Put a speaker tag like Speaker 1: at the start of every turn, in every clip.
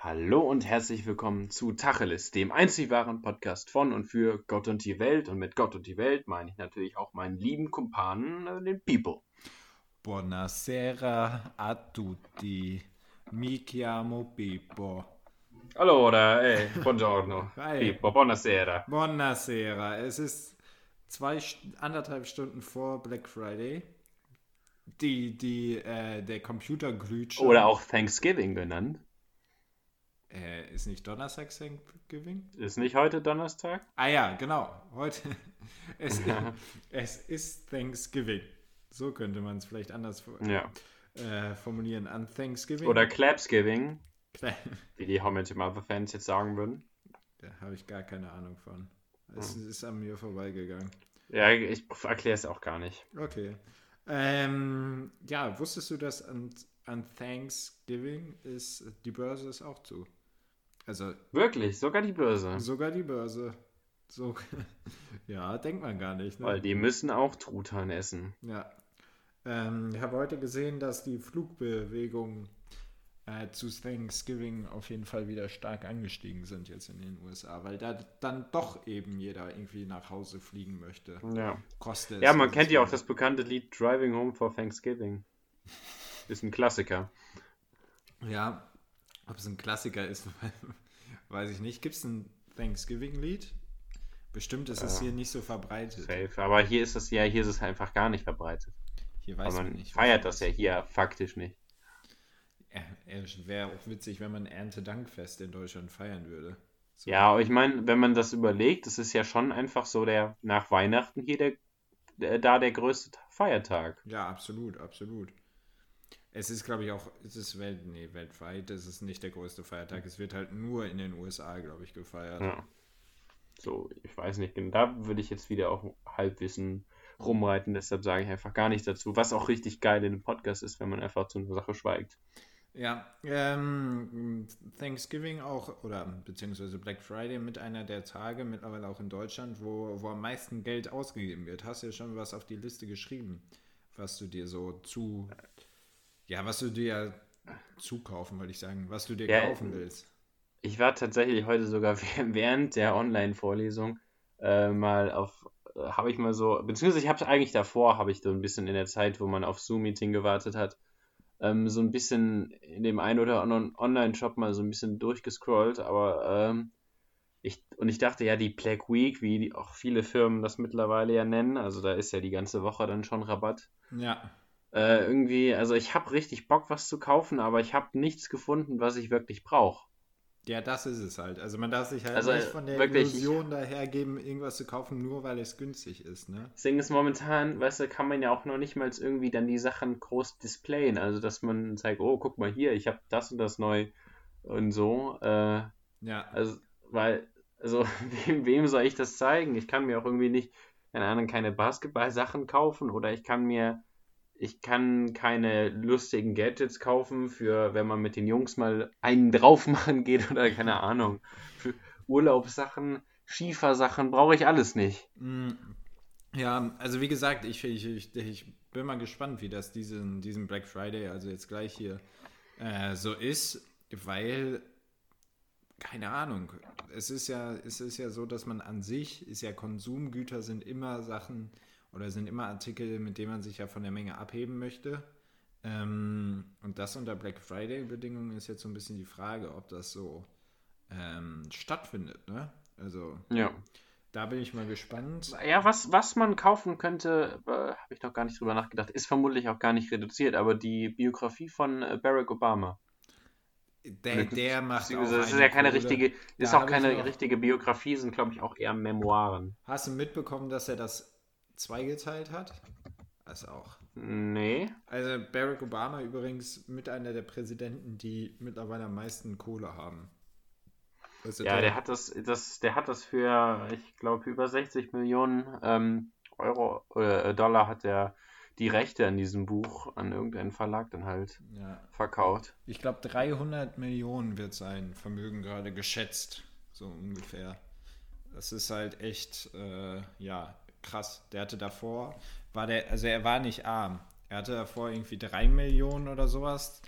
Speaker 1: Hallo und herzlich willkommen zu Tacheles, dem einzig wahren Podcast von und für Gott und die Welt. Und mit Gott und die Welt meine ich natürlich auch meinen lieben Kumpanen, äh, den People.
Speaker 2: Buonasera a tutti. Mi chiamo Pippo.
Speaker 1: Allora, eh, buongiorno.
Speaker 2: Hi.
Speaker 1: Pippo, buonasera.
Speaker 2: Buonasera. Es ist zwei, anderthalb Stunden vor Black Friday. Die, die, äh, der Computer glüht schon.
Speaker 1: Oder auch Thanksgiving genannt.
Speaker 2: Äh, ist nicht Donnerstag Thanksgiving?
Speaker 1: Ist nicht heute Donnerstag?
Speaker 2: Ah ja, genau. Heute. Es, es ist Thanksgiving. So könnte man es vielleicht anders
Speaker 1: Ja.
Speaker 2: äh, formulieren. An Thanksgiving.
Speaker 1: Oder Clapsgiving,
Speaker 2: da
Speaker 1: wie die Your Mother Fans jetzt sagen würden.
Speaker 2: habe ich gar keine Ahnung von. Es ist an mir vorbeigegangen.
Speaker 1: Ja, ich erkläre es auch gar nicht.
Speaker 2: Okay. Ähm, ja, wusstest du, dass an, an Thanksgiving ist die Börse ist auch zu? Also
Speaker 1: Wirklich, sogar die Börse.
Speaker 2: sogar die Börse. So, ja, denkt man gar nicht. Ne?
Speaker 1: Weil die müssen auch Truthahn essen.
Speaker 2: Ja. Ähm, ich habe heute gesehen, dass die Flugbewegungen äh, zu Thanksgiving auf jeden Fall wieder stark angestiegen sind jetzt in den USA, weil da dann doch eben jeder irgendwie nach Hause fliegen möchte.
Speaker 1: Ja.
Speaker 2: Kostet
Speaker 1: Ja, man kennt ja auch das bekannte Lied Driving Home for Thanksgiving. Ist ein Klassiker.
Speaker 2: Ja, ob es ein Klassiker ist, weiß ich nicht. Gibt es ein Thanksgiving-Lied? Bestimmt ist es hier nicht so verbreitet.
Speaker 1: Safe. Aber hier ist es ja, hier ist es einfach gar nicht verbreitet.
Speaker 2: Hier weiß man
Speaker 1: man
Speaker 2: nicht.
Speaker 1: feiert das ja hier faktisch nicht.
Speaker 2: Es wäre auch witzig, wenn man Erntedankfest in Deutschland feiern würde. So.
Speaker 1: Ja, aber ich meine, wenn man das überlegt, es ist ja schon einfach so der nach Weihnachten hier der, der da der größte Feiertag.
Speaker 2: Ja, absolut, absolut. Es ist, glaube ich, auch, es ist Welt, nee, weltweit, es ist nicht der größte Feiertag. Es wird halt nur in den USA, glaube ich, gefeiert.
Speaker 1: Ja. So, ich weiß nicht, genau, da würde ich jetzt wieder auch Halbwissen rumreiten, deshalb sage ich einfach gar nichts dazu, was auch richtig geil in einem Podcast ist, wenn man einfach zu einer Sache schweigt.
Speaker 2: Ja, ähm, Thanksgiving auch, oder beziehungsweise Black Friday mit einer der Tage, mittlerweile auch in Deutschland, wo, wo am meisten Geld ausgegeben wird. Hast du ja schon was auf die Liste geschrieben, was du dir so zu, ja, was du dir zukaufen, wollte ich sagen, was du dir
Speaker 1: Ja,
Speaker 2: kaufen willst.
Speaker 1: Ich war tatsächlich heute sogar während der Online-Vorlesung äh, mal auf, äh, habe ich mal so, beziehungsweise ich habe es eigentlich davor, habe ich so ein bisschen in der Zeit, wo man auf Zoom-Meeting gewartet hat, ähm, so ein bisschen in dem einen oder anderen Online-Shop mal so ein bisschen durchgescrollt, aber ähm, ich, und ich dachte ja, die Black Week, wie die, auch viele Firmen das mittlerweile ja nennen, also da ist ja die ganze Woche dann schon Rabatt.
Speaker 2: Ja,
Speaker 1: Äh, irgendwie, also ich habe richtig Bock, was zu kaufen, aber ich habe nichts gefunden, was ich wirklich brauche.
Speaker 2: ja, das ist es halt. Also man darf sich halt
Speaker 1: Also,
Speaker 2: nicht von der
Speaker 1: wirklich,
Speaker 2: Illusion dahergeben, irgendwas zu kaufen, nur weil es günstig ist, ne?
Speaker 1: Das Ding ist momentan, weißt du, kann man ja auch noch nicht mal irgendwie dann die Sachen groß displayen. Also, dass man zeigt, oh, guck mal hier, ich habe das und das neu und so. Äh,
Speaker 2: Ja,
Speaker 1: also, weil, also, wem, wem soll ich das zeigen? Ich kann mir auch irgendwie nicht, keine Ahnung, keine Basketball-Sachen kaufen oder ich kann mir, ich kann keine lustigen Gadgets kaufen für, wenn man mit den Jungs mal einen drauf machen geht oder keine Ahnung. Für Urlaubssachen, Skifahrsachen brauche ich alles nicht.
Speaker 2: Mm, Ja, also wie gesagt, ich, ich, ich, ich bin mal gespannt, wie das diesen, diesen Black Friday, also jetzt gleich hier, äh, so ist, weil, keine Ahnung, es ist ja, es ist ja so, dass man an sich, ist ja Konsumgüter sind immer Sachen oder sind immer Artikel, mit denen man sich ja von der Menge abheben möchte. Ähm, und das unter Black Friday-Bedingungen ist jetzt so ein bisschen die Frage, ob das so ähm, stattfindet, ne? Also,
Speaker 1: Ja.
Speaker 2: da bin ich mal gespannt.
Speaker 1: Ja, was, was man kaufen könnte, äh, habe ich noch gar nicht drüber nachgedacht, ist vermutlich auch gar nicht reduziert, aber die Biografie von äh, Barack Obama.
Speaker 2: Der, der macht auch
Speaker 1: Das ist ja keine
Speaker 2: Kohle.
Speaker 1: richtige, ist
Speaker 2: Da
Speaker 1: auch keine richtige Biografie, sind glaube ich auch eher Memoiren.
Speaker 2: Hast du mitbekommen, dass er das zweigeteilt hat? Das auch.
Speaker 1: Nee.
Speaker 2: Also Barack Obama übrigens mit einer der Präsidenten, die mittlerweile am meisten Kohle haben. Also
Speaker 1: Ja, der hat das, das, der hat das für, ich glaube, über 60 Millionen ähm, Euro oder äh, Dollar hat er die Rechte an diesem Buch an irgendeinen Verlag dann halt
Speaker 2: Ja,
Speaker 1: verkauft.
Speaker 2: ich glaube 300 Millionen wird sein Vermögen gerade geschätzt, so ungefähr. Das ist halt echt, äh, ja, krass. Der hatte davor, war der, also er war nicht arm. Er hatte davor irgendwie 3 Millionen oder sowas.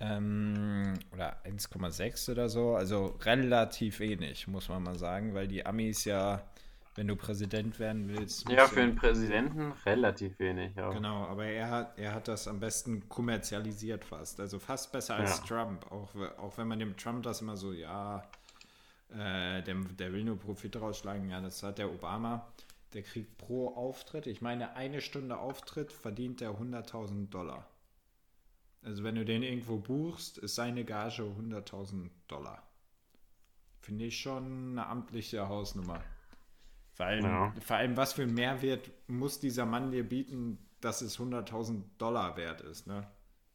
Speaker 2: Ähm, oder 1,6 oder so. Also relativ wenig, muss man mal sagen, weil die Amis ja, wenn du Präsident werden willst.
Speaker 1: Ja, für einen Präsidenten relativ wenig.
Speaker 2: Ja. Genau, aber er hat, er hat das am besten kommerzialisiert fast. Also fast besser als ja. Trump. Auch, auch wenn man dem Trump das immer so, ja, äh, der, der will nur Profit rausschlagen. Ja, das hat der Obama. Der kriegt pro Auftritt, ich meine, eine Stunde Auftritt verdient er 100.000 Dollar. Also wenn du den irgendwo buchst, ist seine Gage 100.000 Dollar. Finde ich schon eine amtliche Hausnummer. Vor allem, ja. vor allem, was für einen Mehrwert muss dieser Mann dir bieten, dass es 100.000 Dollar wert ist, ne?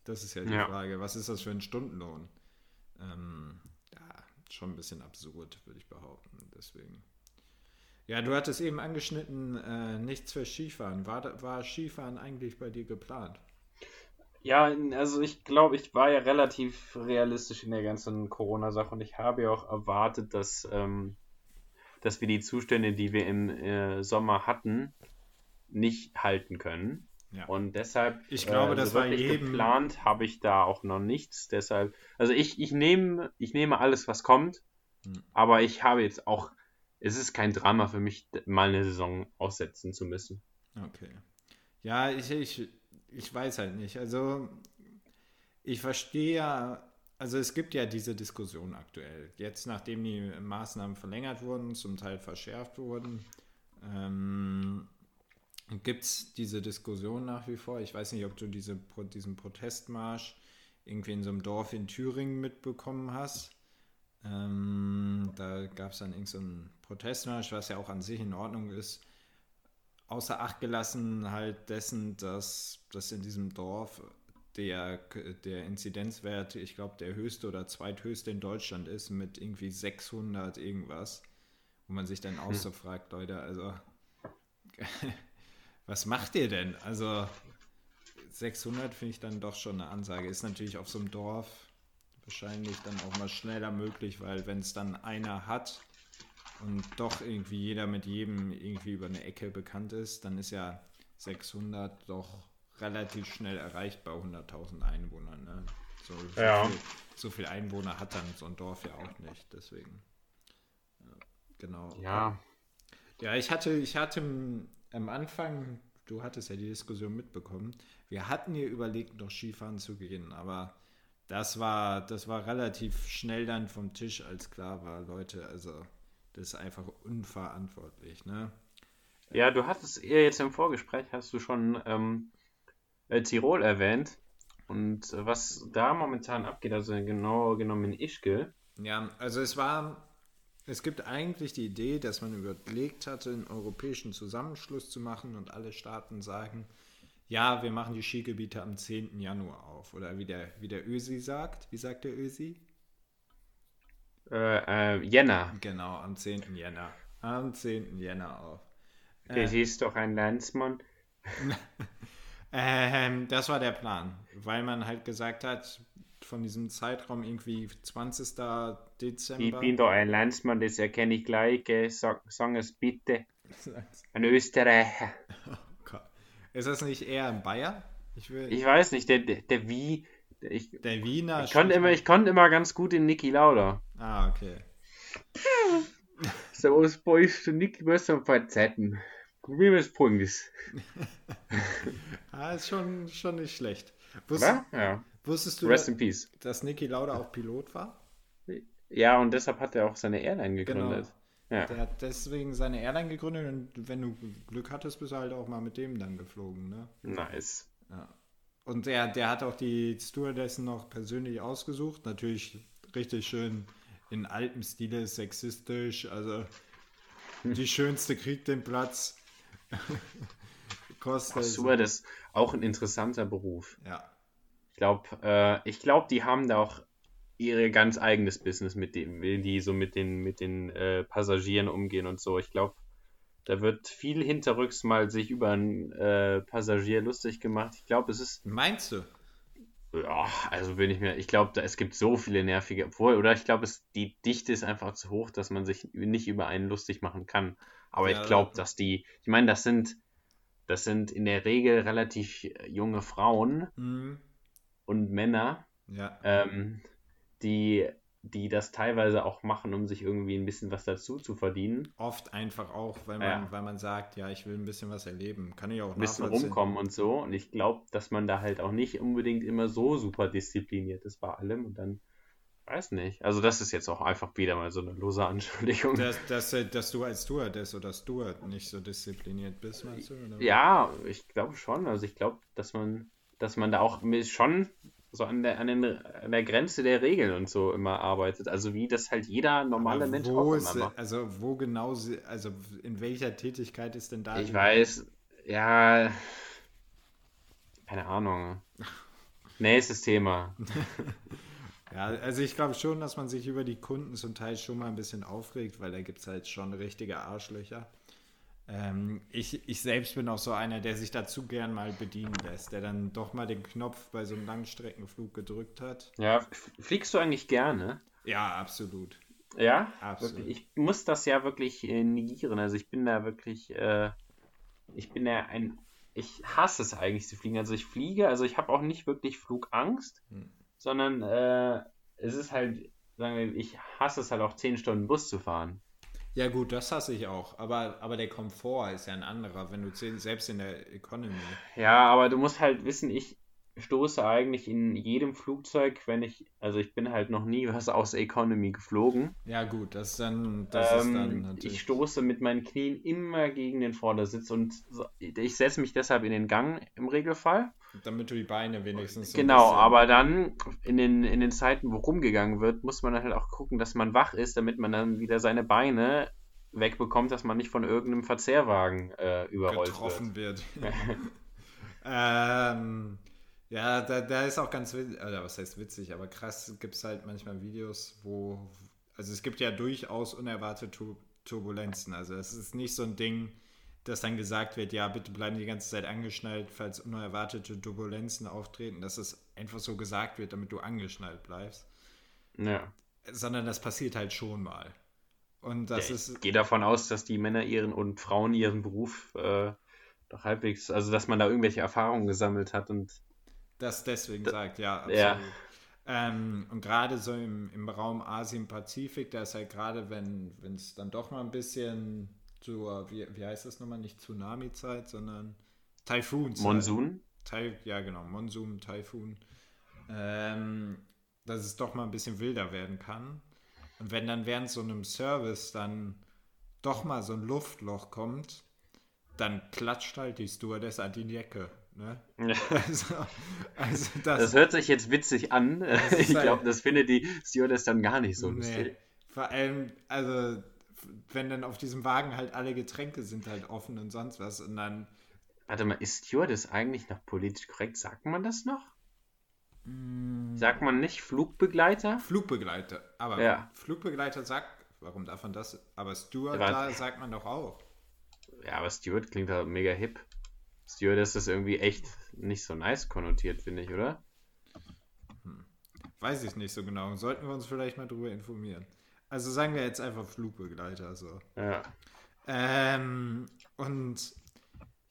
Speaker 2: Das ist ja die ja. Frage. Was ist das für ein Stundenlohn? Ähm, ja, schon ein bisschen absurd, würde ich behaupten. Deswegen. Ja, du hattest eben angeschnitten, äh, nichts für Skifahren. War, war Skifahren eigentlich bei dir geplant?
Speaker 1: Ja, also ich glaube, ich war ja relativ realistisch in der ganzen Corona-Sache und ich habe ja auch erwartet, dass, ähm, dass wir die Zustände, die wir im äh, Sommer hatten, nicht halten können. Ja. Und deshalb,
Speaker 2: ich glaube, äh, das war
Speaker 1: jedem geplant, habe ich da auch noch nichts. Deshalb, also ich, ich nehme, ich nehme alles, was kommt, hm. aber ich habe jetzt auch, es ist kein Drama für mich, mal eine Saison aussetzen zu müssen.
Speaker 2: Okay. Ja, ich, ich ich weiß halt nicht. Also ich verstehe ja, also es gibt ja diese Diskussion aktuell. Jetzt, nachdem die Maßnahmen verlängert wurden, zum Teil verschärft wurden, ähm, gibt es diese Diskussion nach wie vor. Ich weiß nicht, ob du diese, diesen Protestmarsch irgendwie in so einem Dorf in Thüringen mitbekommen hast. Ähm, da gab es dann irgend so einen Protestmarsch, was ja auch an sich in Ordnung ist außer Acht gelassen halt dessen, dass, dass in diesem Dorf der, der Inzidenzwert, ich glaube, der höchste oder zweithöchste in Deutschland ist mit irgendwie 600 irgendwas, wo man sich dann auch hm. so fragt, Leute, also was macht ihr denn? Also 600 finde ich dann doch schon eine Ansage. Ist natürlich auf so einem Dorf wahrscheinlich dann auch mal schneller möglich, weil wenn es dann einer hat, und doch irgendwie jeder mit jedem irgendwie über eine Ecke bekannt ist, dann ist ja 600 doch relativ schnell erreicht bei 100.000 Einwohnern. Ne? So, so, ja. viel, so, viel, Einwohner hat dann so ein Dorf ja auch nicht, deswegen. Ja, genau.
Speaker 1: Ja.
Speaker 2: Ja, ich hatte, ich hatte am Anfang, du hattest ja die Diskussion mitbekommen, wir hatten hier überlegt, noch Skifahren zu gehen, aber das war, das war relativ schnell dann vom Tisch, als klar war, Leute, also das ist einfach unverantwortlich, ne?
Speaker 1: Ja, du hattest eher jetzt im Vorgespräch, hast du schon ähm, äh, Tirol erwähnt. Und äh, was da momentan abgeht, also genau genommen in Ischgl.
Speaker 2: Ja, also es war, es gibt eigentlich die Idee, dass man überlegt hatte, einen europäischen Zusammenschluss zu machen und alle Staaten sagen, ja, wir machen die Skigebiete am 10. Januar auf. Oder wie der, wie der Ösi sagt. Wie sagt der Ösi?
Speaker 1: Äh, äh, Jänner.
Speaker 2: Genau, am 10. Jänner. Am 10. Jänner auf.
Speaker 1: Das äh, ist doch ein Landsmann.
Speaker 2: ähm, das war der Plan, weil man halt gesagt hat, von diesem Zeitraum irgendwie 20. Dezember.
Speaker 1: Ich bin doch ein Landsmann, das erkenne ich gleich. Sag, sag es bitte. Ein Österreicher.
Speaker 2: Ist das nicht eher ein Bayer?
Speaker 1: Ich, will... ich weiß nicht, der, der, der Wie, ich,
Speaker 2: der Wiener.
Speaker 1: Ich konnte, immer, ich konnte immer ganz gut in Niki Lauda.
Speaker 2: Ah, okay.
Speaker 1: Servus, Boys, du Niki wirst am Verzetten. Wie es Punkt
Speaker 2: ah, ist schon, schon nicht schlecht.
Speaker 1: Wusstest, ja.
Speaker 2: wusstest du,
Speaker 1: Rest in Peace.
Speaker 2: dass Niki Lauda auch Pilot war?
Speaker 1: Ja, und deshalb hat er auch seine Airline gegründet.
Speaker 2: Genau. Ja. Der hat deswegen seine Airline gegründet und wenn du Glück hattest, bist du halt auch mal mit dem dann geflogen, ne?
Speaker 1: Nice.
Speaker 2: Ja. Und der, der hat auch die Stewardessen noch persönlich ausgesucht. Natürlich richtig schön in altem Stile sexistisch. Also die schönste kriegt den Platz.
Speaker 1: Stewardess, auch ein interessanter Beruf.
Speaker 2: Ja.
Speaker 1: Ich glaube, äh, ich glaube, die haben da auch ihr ganz eigenes Business mit dem, wie die so mit den, mit den äh, Passagieren umgehen und so. Ich glaube, da wird viel hinterrücks mal sich über einen äh, Passagier lustig gemacht. Ich glaube, es ist.
Speaker 2: Meinst du?
Speaker 1: Ja, also bin ich mir, ich glaube, es gibt so viele nervige, obwohl, oder ich glaube, die Dichte ist einfach zu hoch, dass man sich nicht über einen lustig machen kann. Aber ja, ich glaube, dass die, ich meine, das sind, das sind in der Regel relativ junge Frauen mhm. und Männer
Speaker 2: Ja.
Speaker 1: ähm, die, die das teilweise auch machen, um sich irgendwie ein bisschen was dazu zu verdienen.
Speaker 2: Oft einfach auch, weil man,
Speaker 1: Ja.
Speaker 2: weil man sagt, ja, ich will ein bisschen was erleben. Kann ich auch
Speaker 1: Ein bisschen rumkommen und so. Und ich glaube, dass man da halt auch nicht unbedingt immer so super diszipliniert ist bei allem. Und dann, weiß nicht. Also das ist jetzt auch einfach wieder mal so eine lose Anschuldigung.
Speaker 2: Dass, dass, äh, dass du als Stewardess oder Steward nicht so diszipliniert bist, meinst du? Oder?
Speaker 1: Ja, ich glaube schon. Also ich glaube, dass man, dass man da auch schon so an der, an, den, an der Grenze der Regeln und so immer arbeitet. Also wie das halt jeder normale Mensch auch
Speaker 2: ist,
Speaker 1: immer macht.
Speaker 2: also wo genau, sie- also in welcher Tätigkeit ist denn da?
Speaker 1: Ich weiß, ja, keine Ahnung. Nächstes Thema.
Speaker 2: Ja, also ich glaube schon, dass man sich über die Kunden zum Teil schon mal ein bisschen aufregt, weil da gibt es halt schon richtige Arschlöcher. Ähm, ich, ich selbst bin auch so einer, der sich dazu gern mal bedienen lässt, der dann doch mal den Knopf bei so einem Langstreckenflug gedrückt hat.
Speaker 1: Ja, fliegst du eigentlich gerne?
Speaker 2: Ja, absolut.
Speaker 1: Ja,
Speaker 2: Absolut.
Speaker 1: Ich muss das ja wirklich äh, negieren. Also ich bin da wirklich, äh, ich bin ja ein, ich hasse es eigentlich zu fliegen. Also ich fliege, also ich habe auch nicht wirklich Flugangst,
Speaker 2: Hm.
Speaker 1: sondern äh, es ist halt, sagen wir, ich hasse es halt auch 10 Stunden Bus zu fahren.
Speaker 2: Ja gut, das hasse ich auch, aber, aber der Komfort ist ja ein anderer, wenn du selbst in der Economy.
Speaker 1: Ja, aber du musst halt wissen, ich stoße eigentlich in jedem Flugzeug, wenn ich, also ich bin halt noch nie was aus Economy geflogen.
Speaker 2: Ja gut, das ist dann, das ist dann
Speaker 1: Ähm,
Speaker 2: natürlich.
Speaker 1: ich stoße mit meinen Knien immer gegen den Vordersitz und ich setze mich deshalb in den Gang im Regelfall.
Speaker 2: Damit du die Beine wenigstens so
Speaker 1: Genau, aber dann in den, in den Zeiten, wo rumgegangen wird, muss man dann halt auch gucken, dass man wach ist, damit man dann wieder seine Beine wegbekommt, dass man nicht von irgendeinem Verzehrwagen äh, überrollt
Speaker 2: getroffen wird.
Speaker 1: wird.
Speaker 2: ähm, ja, da, da ist auch ganz witzig, oder was heißt witzig, aber krass gibt es halt manchmal Videos, wo, also es gibt ja durchaus unerwartete Tur Turbulenzen. Also es ist nicht so ein Ding, dass dann gesagt wird, ja, bitte bleiben die ganze Zeit angeschnallt, falls unerwartete Turbulenzen auftreten, dass es einfach so gesagt wird, damit du angeschnallt bleibst.
Speaker 1: ja.
Speaker 2: Sondern das passiert halt schon mal. Und das
Speaker 1: ja,
Speaker 2: ist.
Speaker 1: ich gehe davon aus, dass die Männer ihren und Frauen ihren Beruf äh, doch halbwegs, also dass man da irgendwelche Erfahrungen gesammelt hat und
Speaker 2: das deswegen sagt, ja, absolut.
Speaker 1: Ja.
Speaker 2: Ähm, und gerade so im, im Raum Asien-Pazifik, da ist halt gerade, wenn es dann doch mal ein bisschen zur, wie, wie heißt das nochmal, nicht Tsunami-Zeit, sondern Taifun-Zeit.
Speaker 1: Monsun.
Speaker 2: Tai, ja, genau, Monsun, Taifun. Ähm, dass es doch mal ein bisschen wilder werden kann. Und wenn dann während so einem Service dann doch mal so ein Luftloch kommt, dann klatscht halt die Stewardess an die Jacke. Ne? Also, also das,
Speaker 1: Das hört sich jetzt witzig an. Ich
Speaker 2: halt-
Speaker 1: glaube, das findet die Stewardess dann gar nicht so lustig.
Speaker 2: Nee. Vor allem, also, wenn dann auf diesem Wagen halt alle Getränke sind halt offen und sonst was und dann.
Speaker 1: Warte mal, ist Stewardess eigentlich noch politisch korrekt? Sagt man das noch?
Speaker 2: Mm.
Speaker 1: Sagt man nicht Flugbegleiter?
Speaker 2: Flugbegleiter. Aber
Speaker 1: Ja.
Speaker 2: Flugbegleiter sagt, warum darf man das? Aber Steward,
Speaker 1: Aber-
Speaker 2: da sagt man doch auch.
Speaker 1: Ja, aber Steward klingt halt mega hip. Stewardess ist irgendwie echt nicht so nice konnotiert, finde ich, oder?
Speaker 2: Weiß ich nicht so genau. Sollten wir uns vielleicht mal drüber informieren. Also sagen wir jetzt einfach Flugbegleiter so.
Speaker 1: Ja.
Speaker 2: Ähm, und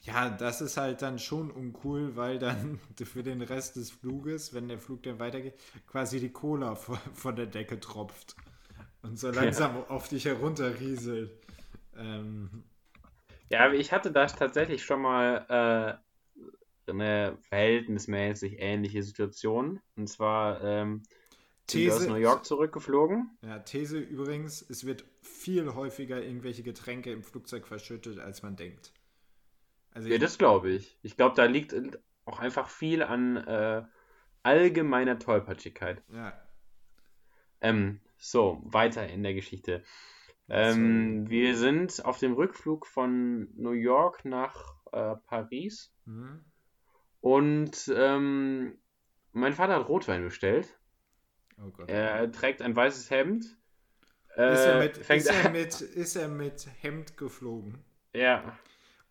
Speaker 2: ja, das ist halt dann schon uncool, weil dann für den Rest des Fluges, wenn der Flug dann weitergeht, quasi die Cola von, der Decke tropft und so langsam auf dich herunterrieselt. Ähm,
Speaker 1: Ja, aber ich hatte da tatsächlich schon mal äh, eine verhältnismäßig ähnliche Situation. Und zwar ähm, wir aus
Speaker 2: These-
Speaker 1: New York zurückgeflogen.
Speaker 2: ja, These übrigens, es wird viel häufiger irgendwelche Getränke im Flugzeug verschüttet, als man denkt. Also
Speaker 1: Ja, das glaube ich. Ich glaube, da liegt auch einfach viel an äh, allgemeiner Tollpatschigkeit.
Speaker 2: ja,
Speaker 1: Ähm, so, weiter in der Geschichte. Ähm, wir sind auf dem Rückflug von New York nach äh, Paris
Speaker 2: mhm.
Speaker 1: und ähm, mein Vater hat Rotwein bestellt.
Speaker 2: Oh Gott.
Speaker 1: Er trägt ein weißes Hemd.
Speaker 2: ist, er
Speaker 1: Äh,
Speaker 2: mit, ist, er mit, ist er mit Hemd geflogen?
Speaker 1: ja,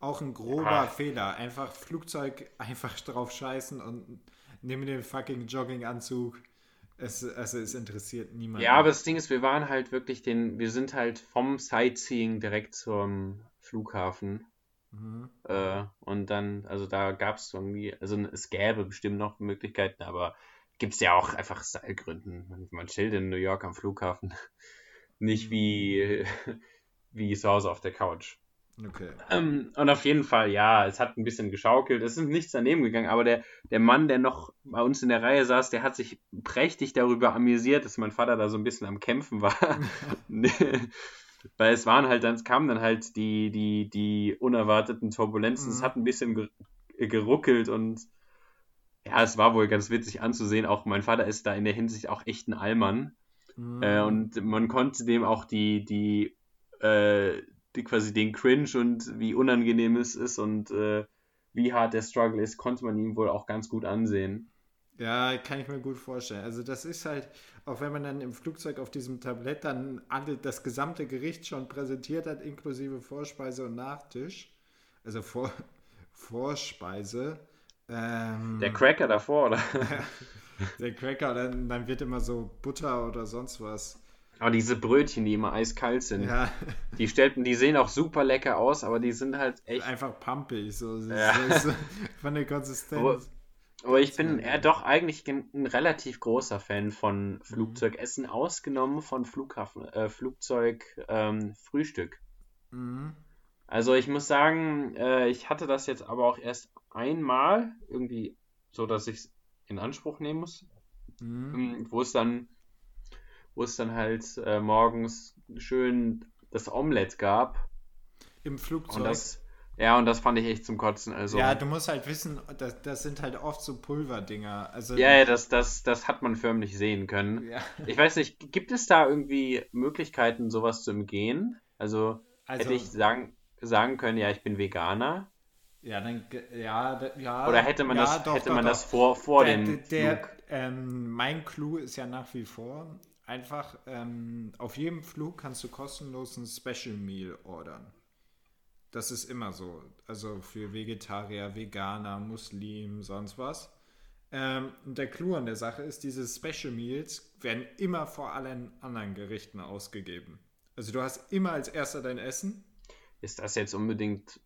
Speaker 2: Auch ein grober
Speaker 1: Ah.
Speaker 2: Fehler. Einfach Flugzeug einfach drauf scheißen und nehmen den fucking Jogginganzug. Es, also es interessiert niemanden.
Speaker 1: ja, aber das Ding ist, wir waren halt wirklich den, wir sind halt vom Sightseeing direkt zum Flughafen.
Speaker 2: Mhm.
Speaker 1: Äh, und dann, also da gab es irgendwie, also es gäbe bestimmt noch Möglichkeiten, aber gibt es ja auch einfach Stylegründen. Man, man chillt in New York am Flughafen. Nicht wie, wie zu Hause auf der Couch.
Speaker 2: Okay.
Speaker 1: Ähm, und auf jeden Fall, ja, es hat ein bisschen geschaukelt. Es ist nichts daneben gegangen, aber der, der Mann, der noch bei uns in der Reihe saß, der hat sich prächtig darüber amüsiert, dass mein Vater da so ein bisschen am Kämpfen war. Weil es waren halt dann, es kamen dann halt die, die, die unerwarteten Turbulenzen. Mhm. Es hat ein bisschen geruckelt und ja, es war wohl ganz witzig anzusehen. Auch mein Vater ist da in der Hinsicht auch echt ein Allmann. Mhm. Äh, und man konnte dem auch die, die, äh, die quasi den Cringe und wie unangenehm es ist und äh, wie hart der Struggle ist, konnte man ihm wohl auch ganz gut ansehen.
Speaker 2: Ja, kann ich mir gut vorstellen. Also das ist halt, auch wenn man dann im Flugzeug auf diesem Tablett dann alle, das gesamte Gericht schon präsentiert hat, inklusive Vorspeise und Nachtisch. Also Vor, Vorspeise.
Speaker 1: Ähm, der Cracker davor, oder?
Speaker 2: der Cracker, dann, dann wird immer so Butter oder sonst was
Speaker 1: aber diese Brötchen, die immer eiskalt sind, ja. die stellten, die sehen auch super lecker aus, aber die sind halt echt.
Speaker 2: Einfach pumpig, so, ja. so, so von der Konsistenz.
Speaker 1: Aber, aber ich bin eher doch eigentlich ein relativ großer Fan von Flugzeugessen, mhm. ausgenommen von Flughafen, äh, Flugzeugfrühstück. Ähm, mhm. Also ich muss sagen, äh, ich hatte das jetzt aber auch erst einmal irgendwie so, dass ich es in Anspruch nehmen muss, mhm. Ähm, wo es dann wo es dann halt äh, morgens schön das Omelett gab.
Speaker 2: Im Flugzeug.
Speaker 1: Und das, ja, und das fand ich echt zum Kotzen. Also,
Speaker 2: ja, du musst halt wissen, das, das sind halt oft so Pulverdinger. Also,
Speaker 1: ja, ja das, das, das hat man förmlich sehen können. Ja. Ich weiß nicht, gibt es da irgendwie Möglichkeiten, sowas zu umgehen? Also, also hätte ich sagen, sagen können, ja, ich bin Veganer.
Speaker 2: Ja, dann, ja, ja.
Speaker 1: Oder hätte man, ja, das, doch, hätte doch, man doch. das vor, vor der, dem
Speaker 2: der, Flug? Ähm, mein Clou ist ja nach wie vor, einfach ähm, auf jedem Flug kannst du kostenlos ein Special Meal ordern. Das ist immer so. Also für Vegetarier, Veganer, Muslim, sonst was. Ähm, der Clou an der Sache ist, diese Special Meals werden immer vor allen anderen Gerichten ausgegeben. Also du hast immer als erster dein Essen.
Speaker 1: Ist das jetzt unbedingt.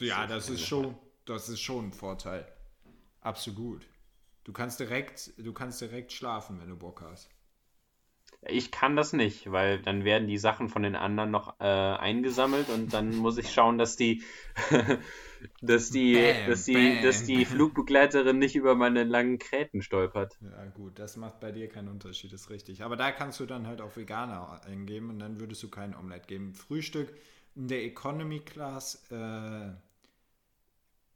Speaker 2: Ja, das ist schon, das ist schon ein Vorteil. Absolut. Du kannst direkt, du kannst direkt schlafen, wenn du Bock hast.
Speaker 1: Ich kann das nicht, weil dann werden die Sachen von den anderen noch äh, eingesammelt und dann muss ich schauen, dass die, dass die, bam, dass die, bam, dass die Flugbegleiterin nicht über meine langen Kräten stolpert.
Speaker 2: Ja gut, das macht bei dir keinen Unterschied, ist richtig. Aber da kannst du dann halt auch Veganer eingeben und dann würdest du kein Omelette geben. Frühstück in der Economy Class, äh,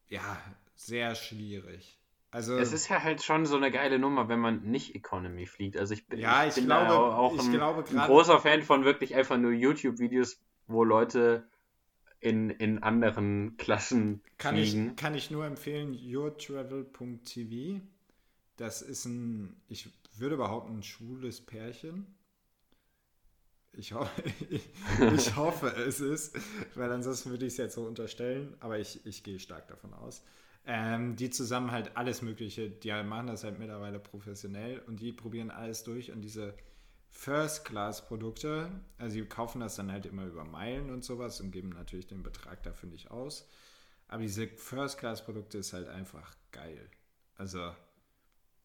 Speaker 2: ja, sehr schwierig.
Speaker 1: Also, es ist ja halt schon so eine geile Nummer, wenn man nicht Economy fliegt. Also ich bin,
Speaker 2: ja, ich, bin glaube,
Speaker 1: auch
Speaker 2: ein, glaube
Speaker 1: ein, großer Fan von wirklich einfach nur YouTube-Videos, wo Leute in, in anderen Klassen
Speaker 2: kann fliegen. Ich, kann ich nur empfehlen, yourtravel.tv. Das ist ein, ich würde behaupten, ein schwules Pärchen. Ich, ho ich, hoffe, es ist, weil ansonsten würde ich es jetzt so unterstellen, aber ich, ich gehe stark davon aus ähm, die zusammen halt alles Mögliche, die machen das halt mittlerweile professionell und die probieren alles durch und diese First-Class-Produkte, also die kaufen das dann halt immer über Meilen und sowas und geben natürlich den Betrag dafür nicht aus. Aber diese First-Class-Produkte ist halt einfach geil. Also,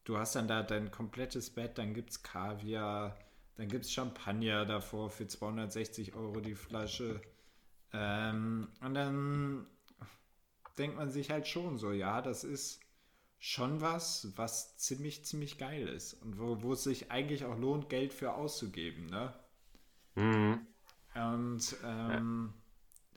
Speaker 2: du hast dann da dein komplettes Bett, dann gibt es Kaviar, dann gibt es Champagner davor für 260 Euro die Flasche. Ähm, und dann denkt man sich halt schon so, ja, das ist schon was, was ziemlich, ziemlich geil ist und wo, wo es sich eigentlich auch lohnt, Geld für auszugeben, ne? Mhm. Und ähm, ja.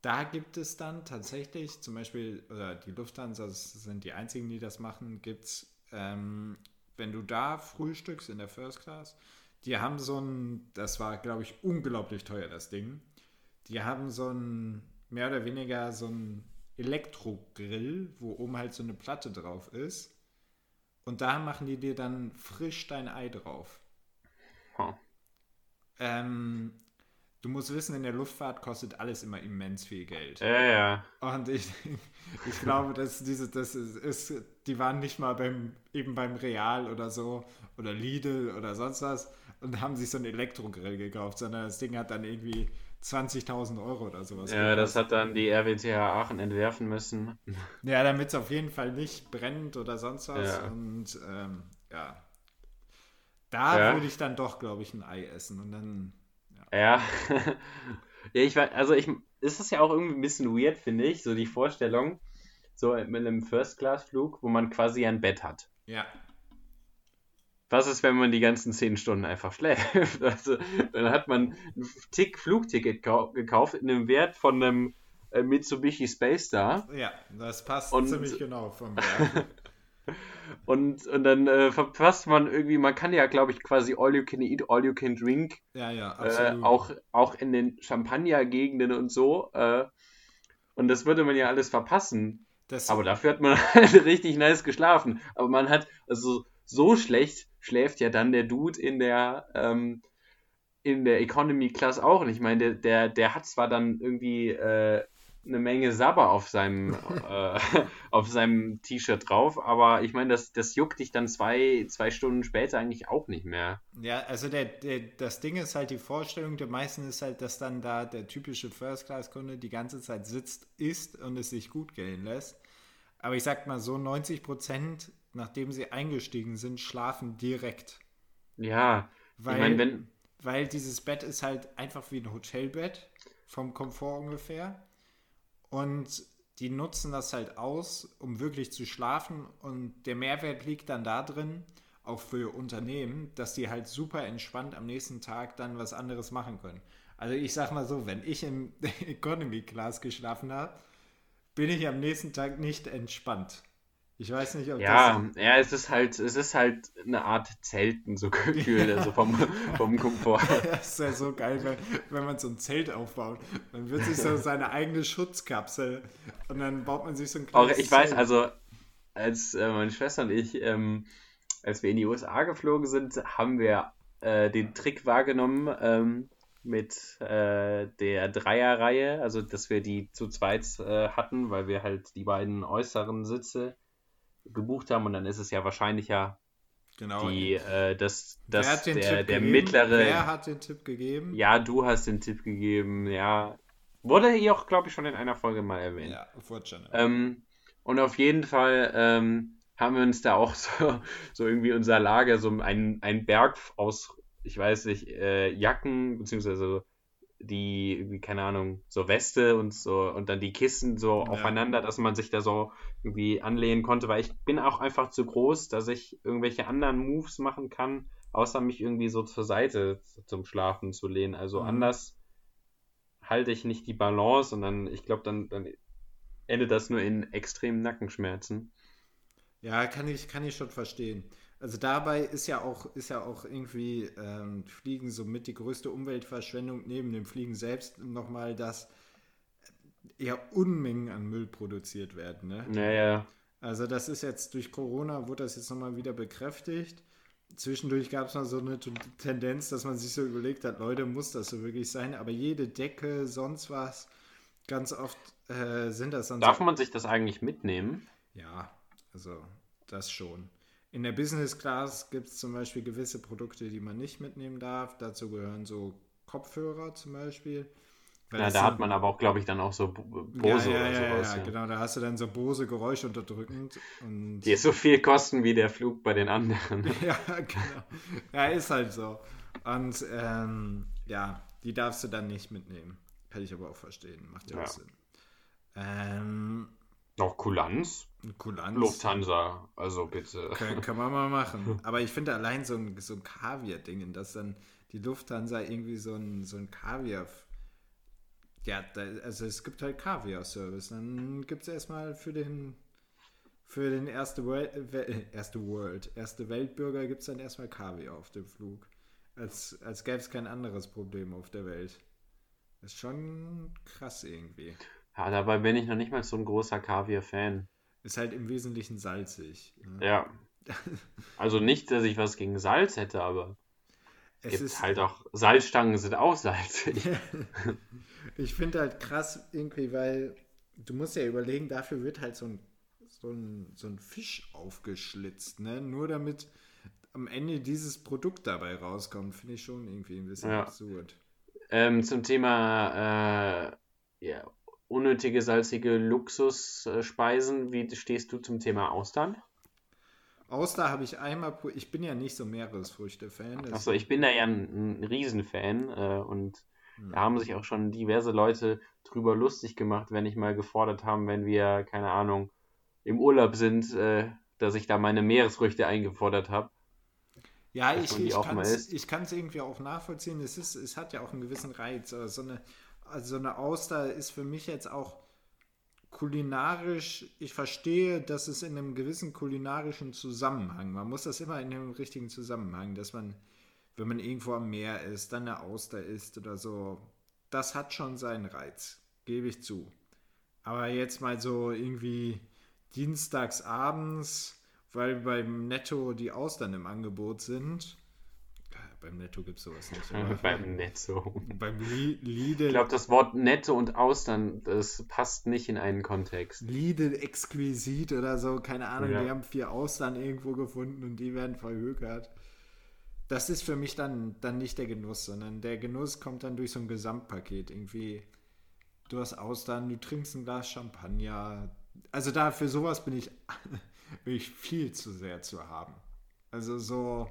Speaker 2: da gibt es dann tatsächlich, zum Beispiel, oder die Lufthansa sind die einzigen, die das machen, gibt es, ähm, wenn du da frühstückst in der First Class, die haben so ein, das war, glaube ich, unglaublich teuer, das Ding. Die haben so ein, mehr oder weniger so ein Elektrogrill, wo oben halt so eine Platte drauf ist. Und da machen die dir dann frisch dein Ei drauf. Huh. Ähm, du musst wissen, in der Luftfahrt kostet alles immer immens viel Geld.
Speaker 1: Ja, ja.
Speaker 2: Und ich, ich glaube, dass diese, das ist, ist, die waren nicht mal beim, eben beim Real oder so oder Lidl oder sonst was und haben sich so einen Elektrogrill gekauft, sondern das Ding hat dann irgendwie 20.000 Euro oder sowas.
Speaker 1: Ja, das hat dann die RWTH Aachen entwerfen müssen.
Speaker 2: Ja, damit es auf jeden Fall nicht brennt oder sonst was. Ja. Und ähm, ja, da ja. würde ich dann doch, glaube ich, ein Ei essen und dann.
Speaker 1: Ja. Ja, ja ich weiß, also ich, ist es ja auch irgendwie ein bisschen weird, finde ich, so die Vorstellung, so mit einem First-Class-Flug, wo man quasi ein Bett hat.
Speaker 2: Ja.
Speaker 1: Was ist, wenn man die ganzen zehn Stunden einfach schläft? Also, dann hat man ein Tick Flugticket gekauft in einem Wert von einem äh, Mitsubishi Space Star.
Speaker 2: Ja, das passt und, ziemlich genau vom Wert.
Speaker 1: und, und dann äh, verpasst man irgendwie, man kann ja, glaube ich, quasi All You Can Eat, All You Can Drink.
Speaker 2: Ja, ja,
Speaker 1: absolut. Äh, auch, auch in den Champagner-Gegenden und so. Äh, und das würde man ja alles verpassen. Das Aber dafür hat man halt richtig nice geschlafen. Aber man hat, also so schlecht schläft ja dann der Dude in der, ähm, in der Economy Class auch. Und ich meine, der, der, der hat zwar dann irgendwie äh, eine Menge Sabber auf seinem, äh, auf seinem T-Shirt drauf, aber ich meine, das, das juckt dich dann zwei, zwei Stunden später eigentlich auch nicht mehr.
Speaker 2: Ja, also der, der, das Ding ist halt, die Vorstellung der meisten ist halt, dass dann da der typische First-Class-Kunde die ganze Zeit sitzt, isst und es sich gut gehen lässt. Aber ich sag mal so, 90 Prozent nachdem sie eingestiegen sind, schlafen direkt.
Speaker 1: Ja,
Speaker 2: weil, ich mein, wenn... weil dieses Bett ist halt einfach wie ein Hotelbett vom Komfort ungefähr. Und die nutzen das halt aus, um wirklich zu schlafen. Und der Mehrwert liegt dann da drin, auch für Unternehmen, dass die halt super entspannt am nächsten Tag dann was anderes machen können. Also ich sag mal so, wenn ich im Economy Class geschlafen habe, bin ich am nächsten Tag nicht entspannt. Ich weiß nicht, ob
Speaker 1: ja, das. Ja, es ist halt, es ist halt eine Art Zelten, so gefühlt, also vom, vom Komfort.
Speaker 2: das ist ja so geil, wenn, wenn man so ein Zelt aufbaut. Dann wird sich so seine eigene Schutzkapsel und dann baut man sich so ein
Speaker 1: kleines Auch ich Zelt. weiß, also als äh, meine Schwester und ich, ähm, als wir in die USA geflogen sind, haben wir äh, den Trick wahrgenommen ähm, mit äh, der Dreierreihe, also dass wir die zu zweit äh, hatten, weil wir halt die beiden äußeren Sitze gebucht haben und dann ist es ja wahrscheinlicher,
Speaker 2: genau.
Speaker 1: die, äh, dass, dass der, der mittlere.
Speaker 2: Wer hat den Tipp gegeben?
Speaker 1: Ja, du hast den Tipp gegeben, ja. Wurde hier auch, glaube ich, schon in einer Folge mal erwähnt.
Speaker 2: Ja, wurde schon.
Speaker 1: Ähm, und auf jeden Fall ähm, haben wir uns da auch so, so irgendwie unser Lager, so ein, ein Berg aus, ich weiß nicht, äh, Jacken, beziehungsweise die, irgendwie, keine Ahnung, so Weste und so und dann die Kisten so ja. aufeinander, dass man sich da so irgendwie anlehnen konnte, weil ich bin auch einfach zu groß, dass ich irgendwelche anderen Moves machen kann, außer mich irgendwie so zur Seite zum Schlafen zu lehnen. Also mhm. anders halte ich nicht die Balance und dann, ich glaube, dann, dann endet das nur in extremen Nackenschmerzen.
Speaker 2: Ja, kann ich, kann ich schon verstehen. Also dabei ist ja auch, ist ja auch irgendwie ähm, Fliegen somit die größte Umweltverschwendung neben dem Fliegen selbst nochmal, dass ja Unmengen an Müll produziert werden. Ne?
Speaker 1: Naja.
Speaker 2: Also das ist jetzt durch Corona, wurde das jetzt nochmal wieder bekräftigt. Zwischendurch gab es mal so eine Tendenz, dass man sich so überlegt hat, Leute, muss das so wirklich sein? Aber jede Decke, sonst was, ganz oft äh, sind das dann
Speaker 1: Darf
Speaker 2: so,
Speaker 1: man sich das eigentlich mitnehmen?
Speaker 2: Ja, also das schon. In der Business Class gibt es zum Beispiel gewisse Produkte, die man nicht mitnehmen darf. Dazu gehören so Kopfhörer zum Beispiel.
Speaker 1: Ja, da hat man aber auch, glaube ich, dann auch so Bose ja, ja, oder sowas.
Speaker 2: Ja, ja, genau, da hast du dann so Bose geräuschunterdrückend.
Speaker 1: Und die so viel kosten wie der Flug bei den anderen.
Speaker 2: ja, genau. Ja, ist halt so. Und ähm, ja, die darfst du dann nicht mitnehmen. Kann ich aber auch verstehen. Macht ja, auch Sinn. Ähm,
Speaker 1: noch Kulanz?
Speaker 2: Kulanz.
Speaker 1: Lufthansa, also bitte.
Speaker 2: Kann, kann man mal machen. Aber ich finde allein so ein, so ein Kaviar-Ding, dass dann die Lufthansa irgendwie so ein, so ein Kaviar. Ja, da, also es gibt halt Kaviar-Service. Dann gibt es erstmal für den für den erste World, erste World, erste Weltbürger gibt es dann erstmal Kaviar auf dem Flug. Als, als gäbe es kein anderes Problem auf der Welt. Ist schon krass irgendwie.
Speaker 1: Ja, dabei bin ich noch nicht mal so ein großer Kaviar-Fan.
Speaker 2: Ist halt im Wesentlichen salzig.
Speaker 1: Ne? Ja. Also nicht, dass ich was gegen Salz hätte, aber es gibt ist, halt auch Salzstangen sind auch salzig.
Speaker 2: ich finde halt krass irgendwie, weil du musst ja überlegen, dafür wird halt so ein, so ein, so ein Fisch aufgeschlitzt, ne? Nur damit am Ende dieses Produkt dabei rauskommt, finde ich schon irgendwie ein bisschen ja. absurd.
Speaker 1: Ähm, zum Thema äh, ja, unnötige salzige Luxusspeisen, wie stehst du zum Thema Austern?
Speaker 2: Auster habe ich einmal, ich bin ja nicht so Meeresfrüchte-Fan.
Speaker 1: Achso, ich bin da ja ein, ein Riesenfan äh, und hm. da haben sich auch schon diverse Leute drüber lustig gemacht, wenn ich mal gefordert haben, wenn wir, keine Ahnung, im Urlaub sind, äh, dass ich da meine Meeresfrüchte eingefordert habe.
Speaker 2: Ja, ich, ich kann es irgendwie auch nachvollziehen. Es, ist, es hat ja auch einen gewissen Reiz. So eine, also so eine Auster ist für mich jetzt auch kulinarisch, ich verstehe, dass es in einem gewissen kulinarischen Zusammenhang, man muss das immer in einem richtigen Zusammenhang, dass man, wenn man irgendwo am Meer ist, dann eine Auster isst oder so, das hat schon seinen Reiz, gebe ich zu. Aber jetzt mal so irgendwie dienstags abends weil beim Netto die Austern im Angebot sind. Beim Netto gibt es sowas nicht.
Speaker 1: beim Netto.
Speaker 2: Beim Lidl.
Speaker 1: Ich glaube, das Wort Netto und Austern, das passt nicht in einen Kontext.
Speaker 2: Lidl exquisit oder so, keine Ahnung, ja. die haben vier Austern irgendwo gefunden und die werden verhökert. Das ist für mich dann, dann nicht der Genuss, sondern der Genuss kommt dann durch so ein Gesamtpaket. Irgendwie, du hast Austern, du trinkst ein Glas Champagner. Also da, für sowas bin ich wirklich viel zu sehr zu haben. Also so,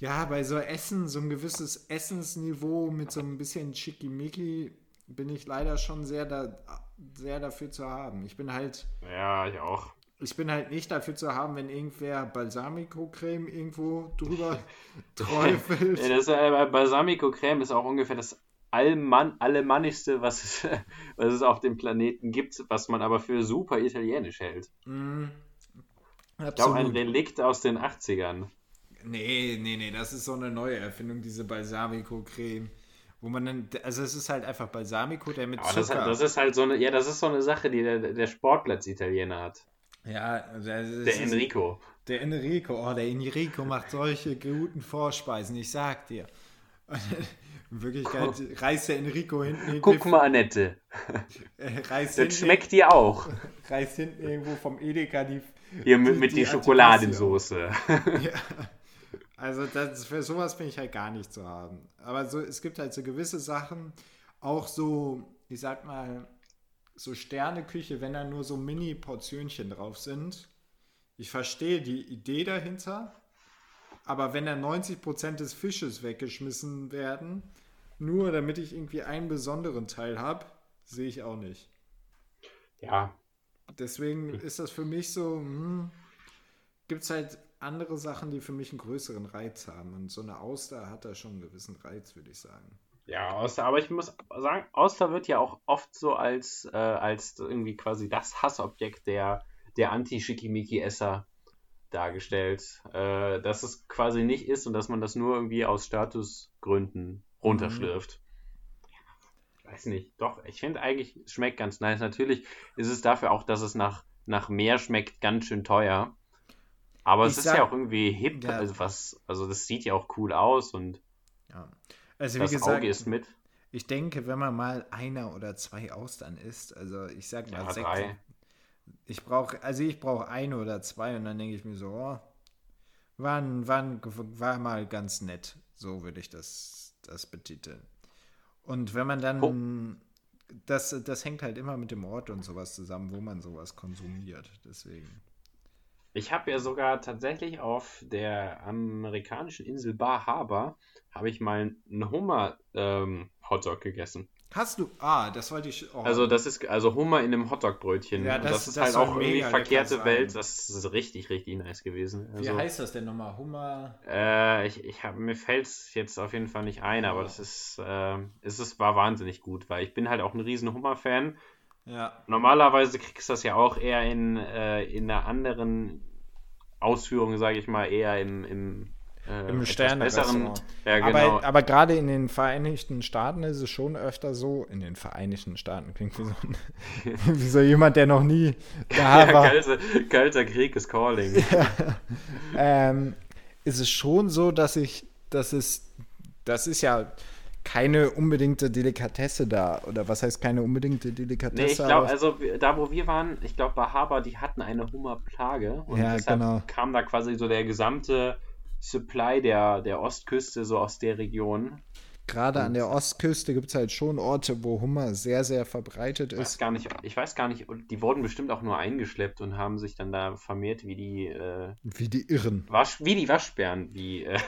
Speaker 2: ja, bei so Essen, so ein gewisses Essensniveau mit so ein bisschen Schickimicki bin ich leider schon sehr, da, sehr dafür zu haben. Ich bin halt.
Speaker 1: Ja, ich auch.
Speaker 2: Ich bin halt nicht dafür zu haben, wenn irgendwer Balsamico-Creme irgendwo drüber träufelt.
Speaker 1: ja, das, äh, Balsamico-Creme ist auch ungefähr das allmann, allemannigste, was es, was es auf dem Planeten gibt, was man aber für super italienisch hält. Mm, ich glaube, ein Relikt aus den 80ern.
Speaker 2: Nee, nee, nee, das ist so eine neue Erfindung, diese Balsamico-Creme. Wo man dann, also es ist halt einfach Balsamico, der mit
Speaker 1: aber Zucker... Das, das, ist halt so eine, ja, das ist so eine Sache, die der, der Sportplatz-Italiener hat.
Speaker 2: Ja,
Speaker 1: der Enrico.
Speaker 2: Der Enrico, oh, der Enrico macht solche guten Vorspeisen, ich sag dir. In Wirklichkeit reißt der Enrico hinten.
Speaker 1: Guck mal, Annette.
Speaker 2: reißt
Speaker 1: das schmeckt dir auch.
Speaker 2: Reißt hinten irgendwo vom Edeka die.
Speaker 1: Hier mit, die, mit die, die Schokoladensoße.
Speaker 2: ja. Also das, für sowas bin ich halt gar nicht zu haben. Aber so, es gibt halt so gewisse Sachen, auch so, ich sag mal, so Sterneküche, wenn da nur so Mini-Portionchen drauf sind. Ich verstehe die Idee dahinter, aber wenn da 90% des Fisches weggeschmissen werden, nur damit ich irgendwie einen besonderen Teil habe, sehe ich auch nicht.
Speaker 1: Ja.
Speaker 2: Deswegen ist das für mich so, hm, gibt es halt andere Sachen, die für mich einen größeren Reiz haben. Und so eine Auster hat da schon einen gewissen Reiz, würde ich sagen.
Speaker 1: Ja, Auster, aber ich muss sagen, Auster wird ja auch oft so als, äh, als irgendwie quasi das Hassobjekt der, der Anti-Schickimicki-Esser dargestellt, äh, dass es quasi nicht ist und dass man das nur irgendwie aus Statusgründen runterschlürft. Mhm. Weiß nicht, doch, ich finde eigentlich, es schmeckt ganz nice. Natürlich ist es dafür auch, dass es nach, nach mehr schmeckt, ganz schön teuer. Aber ich es sag, ist ja auch irgendwie hip, ja. also was, also das sieht ja auch cool aus und
Speaker 2: ja. also, das gesagt, Auge ist mit. Ich denke, wenn man mal einer oder zwei Austern isst, also ich sag mal ja, sechs, drei ich brauche, also ich brauche eine oder zwei und dann denke ich mir so, oh, war, war, war mal ganz nett. So würde ich das, das betiteln. Und wenn man dann, oh. das, das hängt halt immer mit dem Ort und sowas zusammen, wo man sowas konsumiert. Deswegen.
Speaker 1: Ich habe ja sogar tatsächlich auf der amerikanischen Insel Bar Harbor habe ich mal einen Hummer ähm, Hotdog gegessen.
Speaker 2: Hast du? Ah, das wollte ich.
Speaker 1: Oh. Also das ist also Hummer in einem Hotdog-Brötchen. Ja, das, das ist das halt auch irgendwie verkehrte Welt. Das ist richtig, richtig nice gewesen.
Speaker 2: Also, Wie heißt das denn nochmal? Hummer?
Speaker 1: Äh, ich, ich hab, mir fällt es jetzt auf jeden Fall nicht ein, aber das ist, äh, es ist, war wahnsinnig gut, weil ich bin halt auch ein riesen Hummer-Fan. Ja. Normalerweise kriegst du das ja auch eher in, äh, in einer anderen Ausführung, sage ich mal, eher im, im
Speaker 2: äh, im Sterne-Restaurant. Ja, genau. Aber, aber gerade in den Vereinigten Staaten ist es schon öfter so, in den Vereinigten Staaten klingt wie so, ein, wie so jemand, der noch nie da ja, war.
Speaker 1: Kalter, kalter Krieg ist calling.
Speaker 2: Ja. Ähm, ist es schon so, dass ich, dass es, das ist ja keine unbedingte Delikatesse da. Oder was heißt keine unbedingte Delikatesse? Nee,
Speaker 1: ich glaube, also da, wo wir waren, ich glaube, bei Haber, die hatten eine Hummerplage. Und ja, deshalb genau. kam da quasi so der gesamte Supply der, der Ostküste, so aus der Region.
Speaker 2: Gerade an der Ostküste gibt es halt schon Orte, wo Hummer sehr, sehr verbreitet
Speaker 1: weiß
Speaker 2: ist.
Speaker 1: gar nicht, ich weiß gar nicht, die wurden bestimmt auch nur eingeschleppt und haben sich dann da vermehrt wie die, äh,
Speaker 2: Wie die Irren.
Speaker 1: Wasch, wie die Waschbären, wie, äh,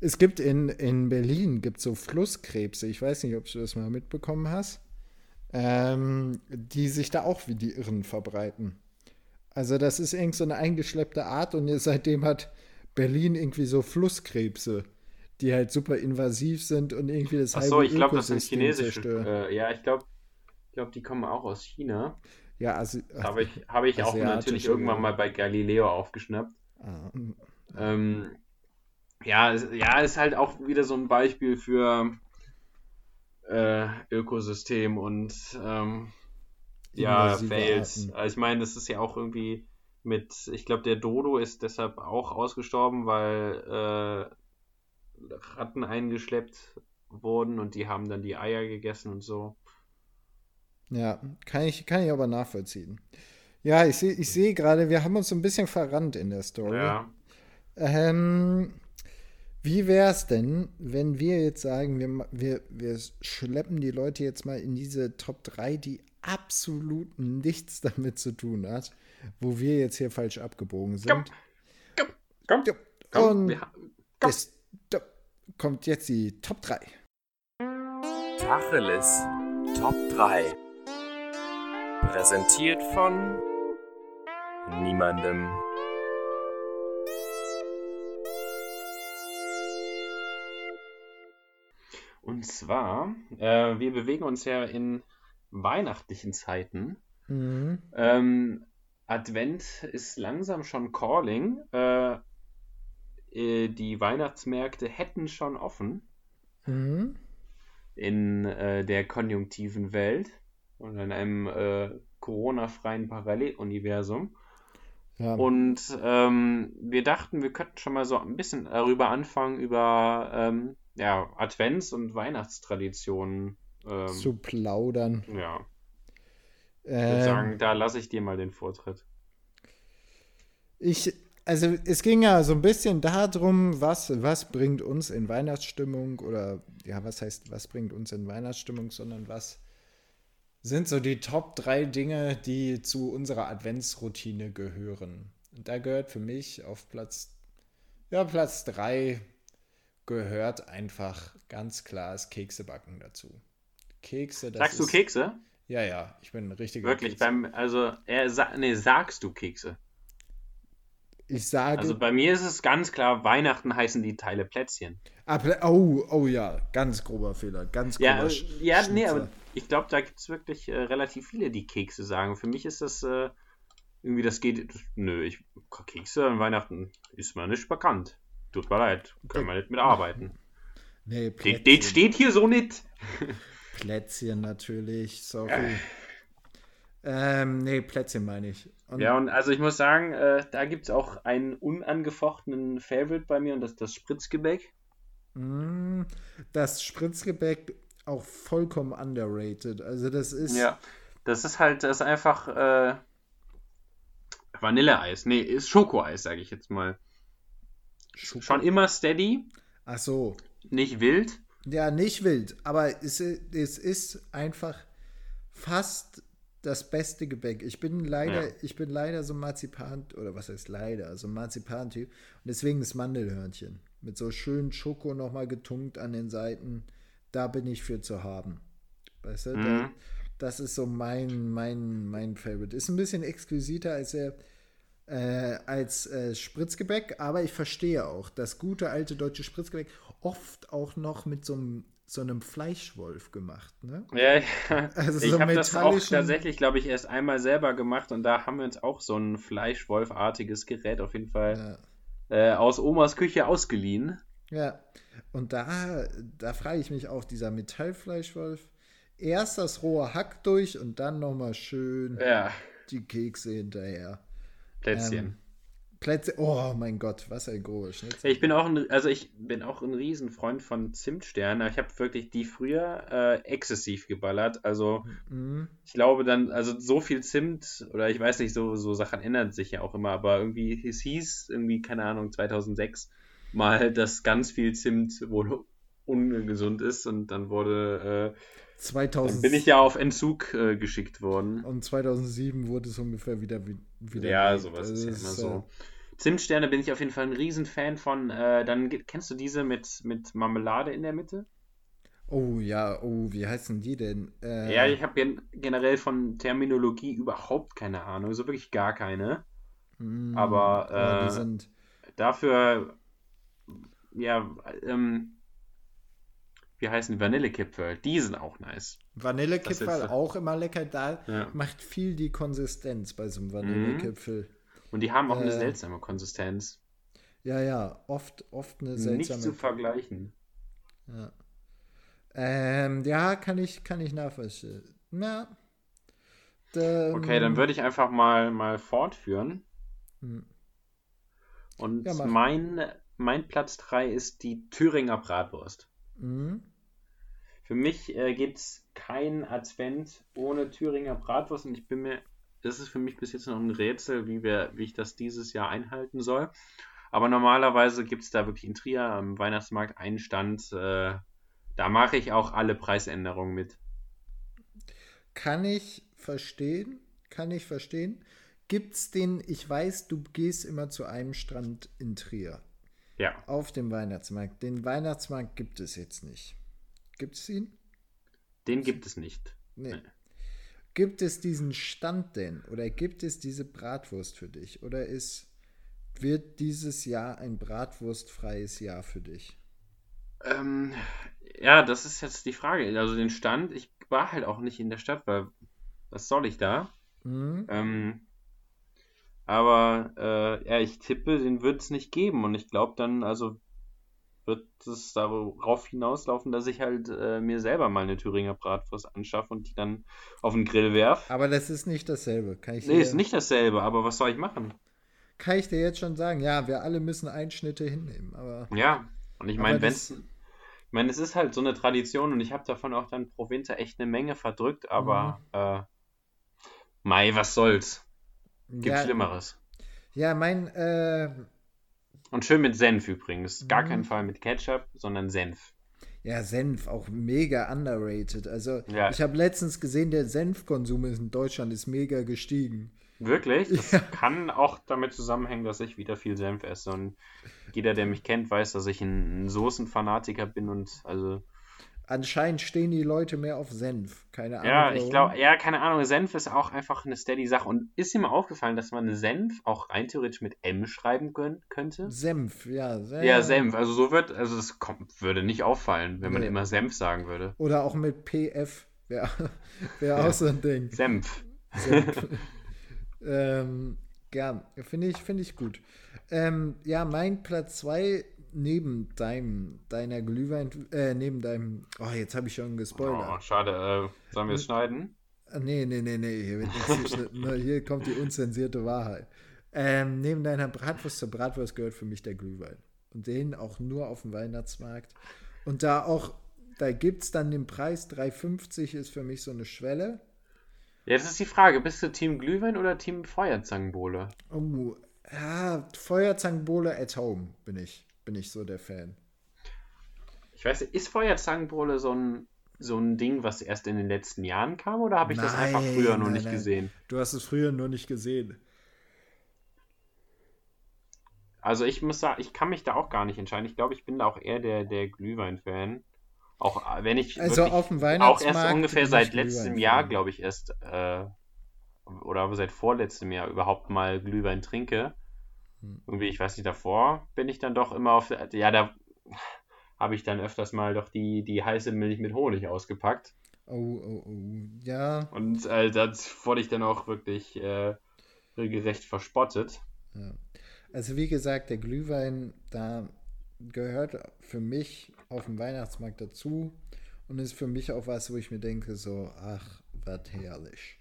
Speaker 2: Es gibt in, in Berlin gibt so Flusskrebse, ich weiß nicht, ob du das mal mitbekommen hast, ähm, die sich da auch wie die Irren verbreiten. Also das ist irgend so eine eingeschleppte Art und seitdem hat Berlin irgendwie so Flusskrebse, die halt super invasiv sind und irgendwie das
Speaker 1: ach so,
Speaker 2: halbe
Speaker 1: ich glaube, das sind chinesische, äh, ja, ich glaube, ich glaube, die kommen auch aus China.
Speaker 2: Ja, also
Speaker 1: Habe ich, habe ich auch natürlich irgendwann mal bei Galileo aufgeschnappt.
Speaker 2: ah,
Speaker 1: Ähm, ja, ja, ist halt auch wieder so ein Beispiel für äh, Ökosystem und ähm, ja, Fails. Also ich meine, das ist ja auch irgendwie mit, ich glaube, der Dodo ist deshalb auch ausgestorben, weil äh, Ratten eingeschleppt wurden und die haben dann die Eier gegessen und so.
Speaker 2: Ja, kann ich, kann ich aber nachvollziehen. Ja, ich sehe ich seh gerade, wir haben uns so ein bisschen verrannt in der Story.
Speaker 1: Ja.
Speaker 2: Ähm, wie wäre es denn, wenn wir jetzt sagen, wir, ma- wir, wir schleppen die Leute jetzt mal in diese Top 3, die absolut nichts damit zu tun hat, wo wir jetzt hier falsch abgebogen sind.
Speaker 1: Komm, komm, komm, komm,
Speaker 2: und
Speaker 1: wir, komm.
Speaker 2: es, da kommt jetzt die Top 3.
Speaker 3: Tacheles Top 3. Präsentiert von niemandem.
Speaker 1: Und zwar, äh, wir bewegen uns ja in weihnachtlichen Zeiten.
Speaker 2: Mhm.
Speaker 1: Ähm, Advent ist langsam schon calling. Äh, äh, die Weihnachtsmärkte hätten schon offen
Speaker 2: Mhm.
Speaker 1: in äh, der konjunktiven Welt und in einem äh, Corona-freien Paralleluniversum.
Speaker 2: Ja.
Speaker 1: Und ähm, wir dachten, wir könnten schon mal so ein bisschen darüber anfangen, über ähm, ja, Advents- und Weihnachtstraditionen. Ähm,
Speaker 2: zu plaudern.
Speaker 1: ja, ich würde
Speaker 2: Ähm,
Speaker 1: sagen, da lasse ich dir mal den Vortritt.
Speaker 2: Ich, also es ging ja so ein bisschen darum, was, was bringt uns in Weihnachtsstimmung oder ja, was heißt, was bringt uns in Weihnachtsstimmung, sondern was sind so die Top drei Dinge, die zu unserer Adventsroutine gehören. Und da gehört für mich auf Platz, ja, Platz drei gehört einfach ganz klar das Keksebacken dazu. Kekse,
Speaker 1: Sagst du
Speaker 2: ist,
Speaker 1: Kekse?
Speaker 2: Ja, ja, ich bin ein richtiger
Speaker 1: Wirklich,
Speaker 2: Kekse.
Speaker 1: beim, also, er sa nee, sagst du Kekse?
Speaker 2: Ich sage,
Speaker 1: Also bei mir ist es ganz klar, Weihnachten heißen die Teile Plätzchen.
Speaker 2: Ah, oh, oh ja, ganz grober Fehler, ganz grober
Speaker 1: Ja, äh,
Speaker 2: Sch-
Speaker 1: ja nee, aber ich glaube, da gibt es wirklich äh, relativ viele, die Kekse sagen. Für mich ist das äh, irgendwie, das geht, das, nö, ich, Kekse an Weihnachten ist mir nicht bekannt. Tut mir leid, können wir nicht mitarbeiten.
Speaker 2: Nee,
Speaker 1: Das
Speaker 2: Plätzchen,
Speaker 1: steht hier so nicht.
Speaker 2: Plätzchen natürlich, sorry. Ähm, nee, Plätzchen meine ich. Und
Speaker 1: Ja, und also ich muss sagen, äh, da gibt es auch einen unangefochtenen Favorite bei mir und das ist das Spritzgebäck.
Speaker 2: mh, das Spritzgebäck auch vollkommen underrated. Also das ist
Speaker 1: Ja, das ist halt, das ist einfach äh, Vanilleeis. Nee, ist Schokoeis, sage ich jetzt mal.
Speaker 2: Schoko-
Speaker 1: Schon immer steady,
Speaker 2: Ach so.
Speaker 1: nicht wild.
Speaker 2: Ja, nicht wild, aber es, es ist einfach fast das beste Gebäck. Ich bin leider,
Speaker 1: Ja.
Speaker 2: ich bin leider so Marzipan, oder was heißt leider, so ein Marzipan-Typ. Und deswegen das Mandelhörnchen. Mit so schön Schoko nochmal getunkt an den Seiten. Da bin ich für zu haben. Weißt du? Da,
Speaker 1: Mhm.
Speaker 2: das ist so mein, mein, mein Favorite. Ist ein bisschen exquisiter als er. Äh, als äh, Spritzgebäck, aber ich verstehe auch, das gute alte deutsche Spritzgebäck oft auch noch mit so einem, so einem Fleischwolf gemacht. Ne?
Speaker 1: Ja, ja.
Speaker 2: Also
Speaker 1: ich
Speaker 2: so
Speaker 1: habe das auch tatsächlich, glaube ich, erst einmal selber gemacht und da haben wir uns auch so ein Fleischwolfartiges Gerät auf jeden Fall äh, aus Omas Küche ausgeliehen.
Speaker 2: Ja, und da, da frage ich mich auch, dieser Metallfleischwolf, erst das rohe Hack durch und dann nochmal schön
Speaker 1: Ja,
Speaker 2: die Kekse hinterher.
Speaker 1: Plätzchen.
Speaker 2: Ähm, Plätze, oh mein Gott, was ein großer Schnitzel.
Speaker 1: Ich bin auch ein, also ich bin auch ein Riesenfreund von Zimtsternen. Ich habe wirklich die früher äh, exzessiv geballert. Also
Speaker 2: Mhm.
Speaker 1: ich glaube dann, also so viel Zimt oder ich weiß nicht, so, so Sachen ändern sich ja auch immer, aber irgendwie, es hieß irgendwie, keine Ahnung, 2006 mal, dass ganz viel Zimt wohl ungesund ist und dann wurde, äh,
Speaker 2: 2000
Speaker 1: dann bin ich ja auf Entzug äh, geschickt worden.
Speaker 2: Und 2007 wurde es ungefähr wieder wieder
Speaker 1: Ja, sowas ist ja immer so. Zimtsterne bin ich auf jeden Fall ein Riesenfan von. Äh, dann kennst du diese mit, mit Marmelade in der Mitte?
Speaker 2: Äh, oh ja, oh, wie heißen die denn? Äh,
Speaker 1: Ja, ich habe gen generell von Terminologie überhaupt keine Ahnung, so wirklich gar keine.
Speaker 2: mm,
Speaker 1: aber,
Speaker 2: oh,
Speaker 1: äh,
Speaker 2: die sind
Speaker 1: Dafür, ja, ähm, wie heißen? Vanillekipferl? Die sind auch nice.
Speaker 2: Vanillekipferl auch immer lecker. Da
Speaker 1: Ja.
Speaker 2: macht viel die Konsistenz bei
Speaker 1: Mhm.
Speaker 2: so einem Vanillekipfel.
Speaker 1: Und die haben auch eine
Speaker 2: Äh,
Speaker 1: seltsame Konsistenz.
Speaker 2: Ja, ja, oft, oft eine
Speaker 1: Nicht
Speaker 2: seltsame.
Speaker 1: zu vergleichen.
Speaker 2: Ja. Ähm, ja, kann ich, kann ich nachvollziehen. Ja. Ähm,
Speaker 1: Okay, dann würde ich einfach mal, mal fortführen.
Speaker 2: Hm.
Speaker 1: Und
Speaker 2: Ja,
Speaker 1: mein, mein Platz 3 ist die Thüringer Bratwurst.
Speaker 2: Mhm.
Speaker 1: Für mich äh, gibt es keinen Advent ohne Thüringer Bratwurst und ich bin mir, das ist für mich bis jetzt noch ein Rätsel, wie, wir, wie ich das dieses Jahr einhalten soll. Aber normalerweise gibt es da wirklich in Trier am Weihnachtsmarkt einen Stand, äh, da mache ich auch alle Preisänderungen mit.
Speaker 2: Kann ich verstehen, kann ich verstehen. Gibt's den, ich weiß, du gehst immer zu einem Strand in Trier.
Speaker 1: Ja,
Speaker 2: Auf dem Weihnachtsmarkt. Den Weihnachtsmarkt gibt es jetzt nicht. Gibt es ihn?
Speaker 1: den gibt es nicht.
Speaker 2: Nee.
Speaker 1: Nee.
Speaker 2: Gibt es diesen Stand denn? Oder gibt es diese Bratwurst für dich? Oder ist, wird dieses Jahr ein bratwurstfreies Jahr für dich?
Speaker 1: Ähm, ja, das ist jetzt die Frage. Also den Stand, ich war halt auch nicht in der Stadt, weil was soll ich da?
Speaker 2: Mhm.
Speaker 1: Ähm, aber äh, ja, ich tippe, den wird es nicht geben. Und ich glaube dann, also wird es darauf hinauslaufen, dass ich halt äh, mir selber mal eine Thüringer Bratwurst anschaffe und die dann auf den Grill werf.
Speaker 2: Aber das ist nicht dasselbe. Kann ich,
Speaker 1: Nee, ist nicht dasselbe, aber was soll ich machen?
Speaker 2: kann ich dir jetzt schon sagen. Ja, wir alle müssen Einschnitte hinnehmen. Aber
Speaker 1: Ja, und ich meine, wenn es. Ich meine, es ist halt so eine Tradition und ich habe davon auch dann pro Winter echt eine Menge verdrückt, aber äh, Mai, was soll's? Gibt
Speaker 2: ja,
Speaker 1: Schlimmeres.
Speaker 2: ja, mein, äh,
Speaker 1: Und schön mit Senf übrigens. Gar
Speaker 2: Mhm.
Speaker 1: keinen Fall mit Ketchup, sondern Senf.
Speaker 2: ja, Senf, auch mega underrated. Also,
Speaker 1: Ja.
Speaker 2: ich habe letztens gesehen, der Senfkonsum in Deutschland ist mega gestiegen.
Speaker 1: Wirklich? Das
Speaker 2: Ja.
Speaker 1: kann auch damit zusammenhängen, dass ich wieder viel Senf esse. Und jeder, der mich kennt, weiß, dass ich ein, ein Soßenfanatiker bin und also.
Speaker 2: Anscheinend stehen die Leute mehr auf Senf. Keine Ahnung.
Speaker 1: Ja, ich glaube, ja, keine Ahnung, Senf ist auch einfach eine steady Sache. Und ist dir mal aufgefallen, dass man Senf auch rein theoretisch mit M schreiben können, könnte?
Speaker 2: Senf, ja. Senf.
Speaker 1: Ja, Senf. Also so wird, also das kommt, würde nicht auffallen, wenn man
Speaker 2: Nee.
Speaker 1: immer Senf sagen würde.
Speaker 2: Oder auch mit PF. Ja, wäre
Speaker 1: Ja.
Speaker 2: auch so ein Ding.
Speaker 1: Senf.
Speaker 2: Senf. ähm, ja, finde ich, finde ich gut. Ähm, ja, mein Platz 2 neben deinem, deiner Glühwein, äh, neben deinem, oh, jetzt habe ich schon
Speaker 1: Oh,
Speaker 2: gespoilert.
Speaker 1: schade. Äh, sollen wir es schneiden?
Speaker 2: Ah, Nee, nee, nee, nee, hier wird nichts geschnitten. Ne, Hier kommt die unzensierte Wahrheit. Ähm, neben deiner Bratwurst zur Bratwurst gehört für mich der Glühwein. Und den auch nur auf dem Weihnachtsmarkt. Und da auch, da gibt es dann den Preis, 3,50 ist für mich so eine Schwelle.
Speaker 1: Jetzt ist die Frage, bist du Team Glühwein oder Team Feuerzangenbowle?
Speaker 2: Oh, ja, Feuerzangenbowle at home bin ich, bin ich so der Fan.
Speaker 1: Ich weiß nicht, ist Feuerzangenbowle so ein, so ein Ding, was erst in den letzten Jahren kam oder habe ich das einfach
Speaker 2: Nein,
Speaker 1: früher noch
Speaker 2: nein,
Speaker 1: nicht
Speaker 2: nein.
Speaker 1: gesehen?
Speaker 2: Du hast es früher nur nicht gesehen.
Speaker 1: Also ich muss sagen, ich kann mich da auch gar nicht entscheiden. Ich glaube, ich bin da auch eher der, der Glühwein-Fan. Auch äh, wenn ich
Speaker 2: Also auf dem
Speaker 1: auch erst ungefähr seit letztem. Jahr, glaube ich, erst äh, oder aber seit vorletztem Jahr überhaupt mal Glühwein trinke. Irgendwie, ich weiß nicht, davor bin ich dann doch immer auf der, ja, da habe ich dann öfters mal doch die, die heiße Milch mit Honig ausgepackt.
Speaker 2: Oh, oh, oh. Ja,
Speaker 1: Und äh, das wurde ich dann auch wirklich äh, regelrecht verspottet.
Speaker 2: Ja. Also wie gesagt, der Glühwein, da gehört für mich auf dem Weihnachtsmarkt dazu und ist für mich auch was, wo ich mir denke, so, ach, was herrlich.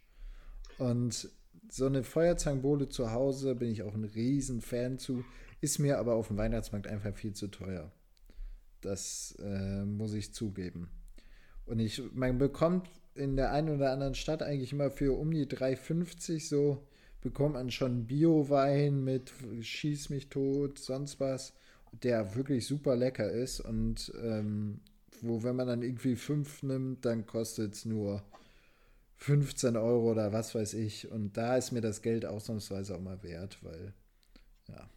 Speaker 2: Und so eine Feuerzangenbowle zu Hause bin ich auch ein riesen Fan zu, ist mir aber auf dem Weihnachtsmarkt einfach viel zu teuer. Das äh, muss ich zugeben. Und ich, man bekommt in der einen oder anderen Stadt eigentlich immer für um die 3,50 so bekommt man schon Bio-Wein mit Schieß mich tot, sonst was, der wirklich super lecker ist und ähm, wo wenn man dann irgendwie fünf nimmt, dann kostet es nur 15 Euro oder was weiß ich. Und da ist mir das Geld ausnahmsweise auch mal wert, weil, ja.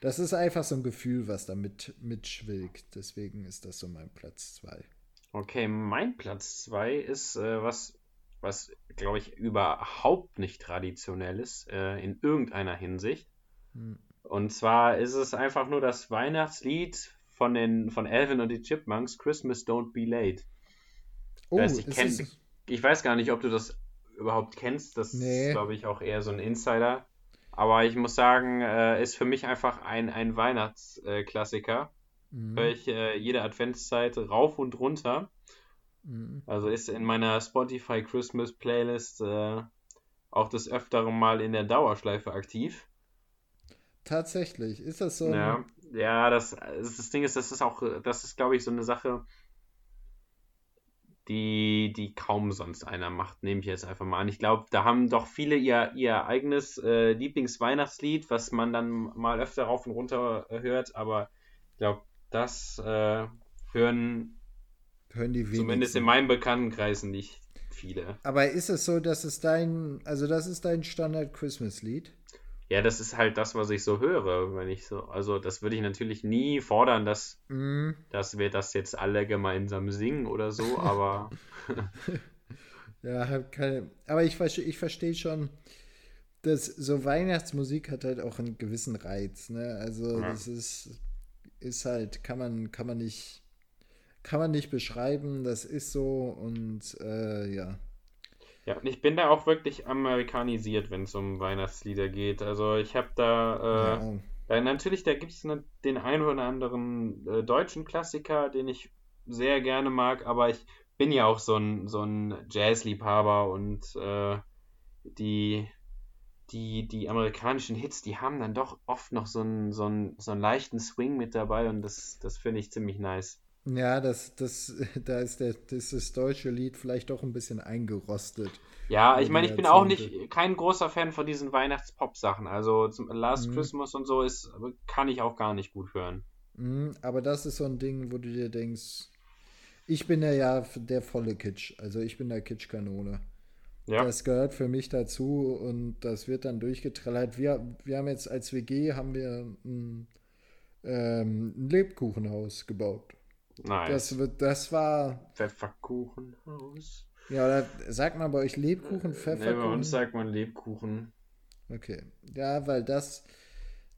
Speaker 2: Das ist einfach so ein Gefühl, was da mit, mitschwilgt. Deswegen ist das so mein Platz 2.
Speaker 1: Okay, mein Platz 2 ist äh, was, was glaube ich überhaupt nicht traditionell ist, äh, in irgendeiner Hinsicht. Hm. Und zwar ist es einfach nur das Weihnachtslied von den von Alvin und die Chipmunks, Christmas Don't Be Late. Oh, ich, kenn, ich weiß gar nicht, ob du das überhaupt kennst. Das nee. ist, glaube ich, auch eher so ein Insider. Aber ich muss sagen, äh, ist für mich einfach ein, ein Weihnachtsklassiker. Mhm. Höre ich äh, jede Adventszeit rauf und runter. Mhm. Also ist in meiner Spotify Christmas Playlist äh, auch des Öfteren mal in der Dauerschleife aktiv.
Speaker 2: Tatsächlich, ist das so?
Speaker 1: Ja, ja das, das Ding ist, das ist auch, das ist, glaube ich, so eine Sache, die, die kaum sonst einer macht, nehme ich jetzt einfach mal an. Ich glaube, da haben doch viele ihr, ihr eigenes äh, Lieblingsweihnachtslied, was man dann mal öfter rauf und runter äh, hört, aber ich glaube, das äh, hören, hören die zumindest in meinem Bekanntenkreis nicht viele.
Speaker 2: Aber ist es so, dass es dein, also das ist dein Standard-Christmas-Lied?
Speaker 1: Ja, das ist halt das, was ich so höre, wenn ich so, also das würde ich natürlich nie fordern, dass, mm. dass wir das jetzt alle gemeinsam singen oder so, aber.
Speaker 2: ja, keine, aber ich, ich verstehe schon, dass so Weihnachtsmusik hat halt auch einen gewissen Reiz, ne? Also ja. das ist, ist halt, kann man, kann man nicht, kann man nicht beschreiben, das ist so und äh, ja.
Speaker 1: Ja, und ich bin da auch wirklich amerikanisiert, wenn es um Weihnachtslieder geht. Also ich habe da, äh, ja. natürlich, da gibt es ne, den einen oder anderen äh, deutschen Klassiker, den ich sehr gerne mag, aber ich bin ja auch so ein, so ein Jazzliebhaber und äh, die, die, die amerikanischen Hits, die haben dann doch oft noch so einen, so einen, so einen leichten Swing mit dabei und das, das finde ich ziemlich nice.
Speaker 2: Ja, das, das, da ist, der, das, das deutsche Lied vielleicht doch ein bisschen eingerostet.
Speaker 1: Ja, ich meine, ich bin auch nicht kein großer Fan von diesen Weihnachtspop-Sachen. Also zum Last mhm. Christmas und so ist, kann ich auch gar nicht gut hören.
Speaker 2: Mhm, aber das ist so ein Ding, wo du dir denkst, ich bin ja ja der volle Kitsch. Also ich bin der Kitschkanone. Ja. Das gehört für mich dazu und das wird dann durchgetrellert. Wir, wir haben jetzt als WG haben wir ein, ähm, ein Lebkuchenhaus gebaut. Nice. Das, das war.
Speaker 1: Pfefferkuchenhaus.
Speaker 2: Ja, oder sagt man bei euch Lebkuchen, Pfefferkuchen? Nee,
Speaker 1: bei uns sagt man Lebkuchen.
Speaker 2: Okay. Ja, weil das.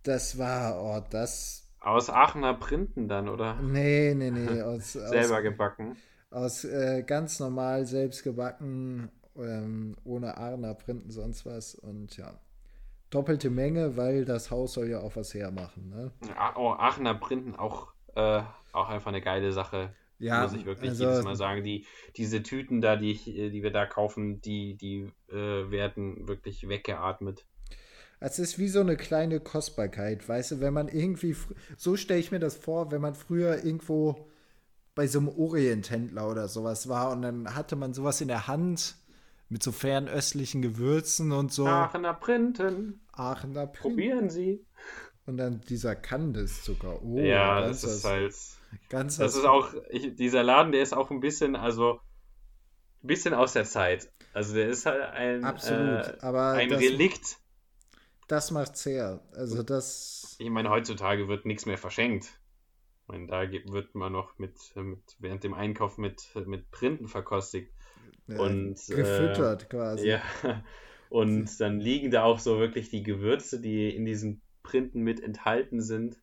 Speaker 2: Das war. Oh, das.
Speaker 1: Aus Aachener Printen dann, oder?
Speaker 2: Nee, nee, nee. Aus,
Speaker 1: Selber aus, gebacken.
Speaker 2: Aus äh, ganz normal selbst gebacken, ähm, ohne Aachener Printen, sonst was. Und ja. Doppelte Menge, weil das Haus soll ja auch was hermachen. Ne?
Speaker 1: Oh, Aachener Printen auch äh, auch einfach eine geile Sache. Ja, muss ich wirklich also, jedes Mal sagen. Die, diese Tüten da, die, ich, die wir da kaufen, die, die äh, werden wirklich weggeatmet.
Speaker 2: Es ist wie so eine kleine Kostbarkeit, weißt du, wenn man irgendwie, so stelle ich mir das vor, wenn man früher irgendwo bei so einem Orienthändler oder sowas war und dann hatte man sowas in der Hand mit so fernöstlichen Gewürzen und so.
Speaker 1: Aachener Printen.
Speaker 2: Aachener Printen.
Speaker 1: Probieren Sie.
Speaker 2: Und dann dieser Kandiszucker.
Speaker 1: Oh, ja, das ist halt. Ganz das ist auch, ich, dieser Laden, der ist auch ein bisschen, also ein bisschen aus der Zeit. Also der ist halt ein,
Speaker 2: Absolut, äh, aber
Speaker 1: ein das, Relikt.
Speaker 2: Das macht's her. Also das.
Speaker 1: Ich meine, heutzutage wird nichts mehr verschenkt. Ich meine, da wird man noch mit, mit während dem Einkauf mit, mit Printen verkostigt. Ja, und,
Speaker 2: gefüttert
Speaker 1: äh,
Speaker 2: quasi.
Speaker 1: Ja. Und dann liegen da auch so wirklich die Gewürze, die in diesen Printen mit enthalten sind.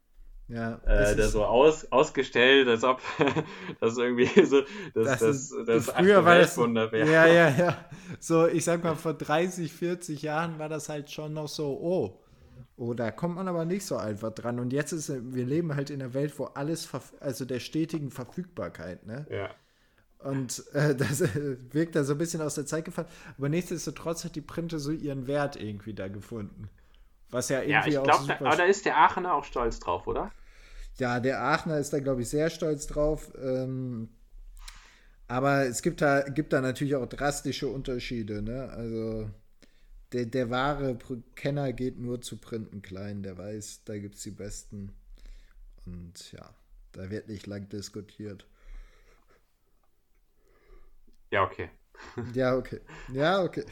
Speaker 1: Ja, äh, da so aus, ausgestellt, als ob das irgendwie so das, das, das, das
Speaker 2: früher war das, wäre. Ja, ja, ja. So, ich sag mal, vor 30, 40 Jahren war das halt schon noch so, oh, oh, da kommt man aber nicht so einfach dran. Und jetzt ist, wir leben halt in einer Welt, wo alles, also der stetigen Verfügbarkeit, ne?
Speaker 1: Ja.
Speaker 2: Und äh, das äh, wirkt da so ein bisschen aus der Zeit gefallen. Aber nichtsdestotrotz hat die Printe so ihren Wert irgendwie da gefunden. Was ja irgendwie ja, ich
Speaker 1: glaube, aber da ist der Aachener auch stolz drauf, oder?
Speaker 2: Ja, der Aachener ist da, glaube ich, sehr stolz drauf. Ähm, aber es gibt da, gibt da natürlich auch drastische Unterschiede. Ne? Also der, der wahre Kenner geht nur zu Printen klein. Der weiß, da gibt es die besten. Und ja, da wird nicht lang diskutiert.
Speaker 1: Ja, okay.
Speaker 2: Ja, okay. Ja, okay.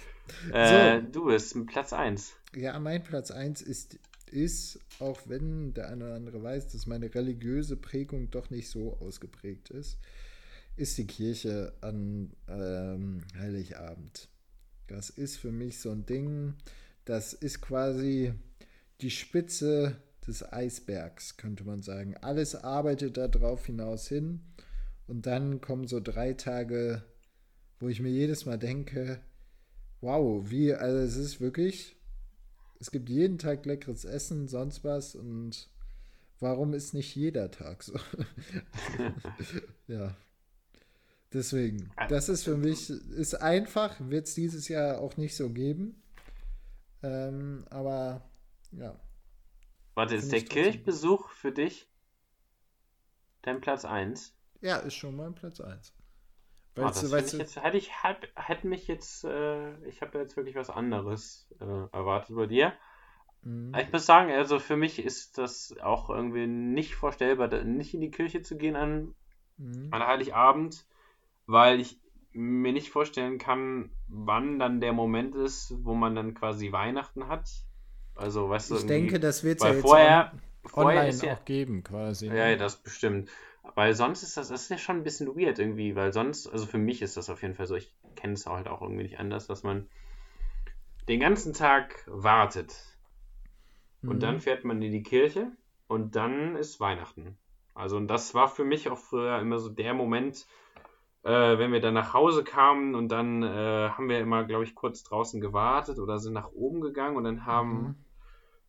Speaker 1: Äh, Du bist Platz 1.
Speaker 2: Ja, mein Platz 1 ist, ist, auch wenn der eine oder andere weiß, dass meine religiöse Prägung doch nicht so ausgeprägt ist, ist die Kirche an ähm, Heiligabend. Das ist für mich so ein Ding, das ist quasi die Spitze des Eisbergs, könnte man sagen. Alles arbeitet darauf hinaus hin und dann kommen so drei Tage, wo ich mir jedes Mal denke, wow, wie, also es ist wirklich, es gibt jeden Tag leckeres Essen, sonst was und warum ist nicht jeder Tag so? ja. Deswegen, das ist für mich, ist einfach, wird es dieses Jahr auch nicht so geben. Ähm, aber ja.
Speaker 1: Warte, ist der Kirchbesuch für dich dein Platz 1?
Speaker 2: Ja, ist schon mein Platz 1.
Speaker 1: Weil oh, das weißt ich jetzt, hätte ich halb, hätte mich jetzt, äh, ich habe jetzt wirklich was anderes äh, erwartet bei dir. Mhm. Ich muss sagen, also für mich ist das auch irgendwie nicht vorstellbar, nicht in die Kirche zu gehen an, mhm. an Heiligabend, weil ich mir nicht vorstellen kann, wann dann der Moment ist, wo man dann quasi Weihnachten hat. Also, weißt du,
Speaker 2: ich denke, das wird es
Speaker 1: ja jetzt vorher, on, vorher
Speaker 2: online ja, auch geben, quasi.
Speaker 1: Ne? Ja, das bestimmt. Weil sonst ist das, das ist ja schon ein bisschen weird irgendwie, weil sonst, also für mich ist das auf jeden Fall so, ich kenne es halt auch irgendwie nicht anders, dass man den ganzen Tag wartet. Und mhm. dann fährt man in die Kirche und dann ist Weihnachten. Also, und das war für mich auch früher immer so der Moment, äh, wenn wir dann nach Hause kamen und dann äh, haben wir immer, glaube ich, kurz draußen gewartet oder sind nach oben gegangen und dann haben mhm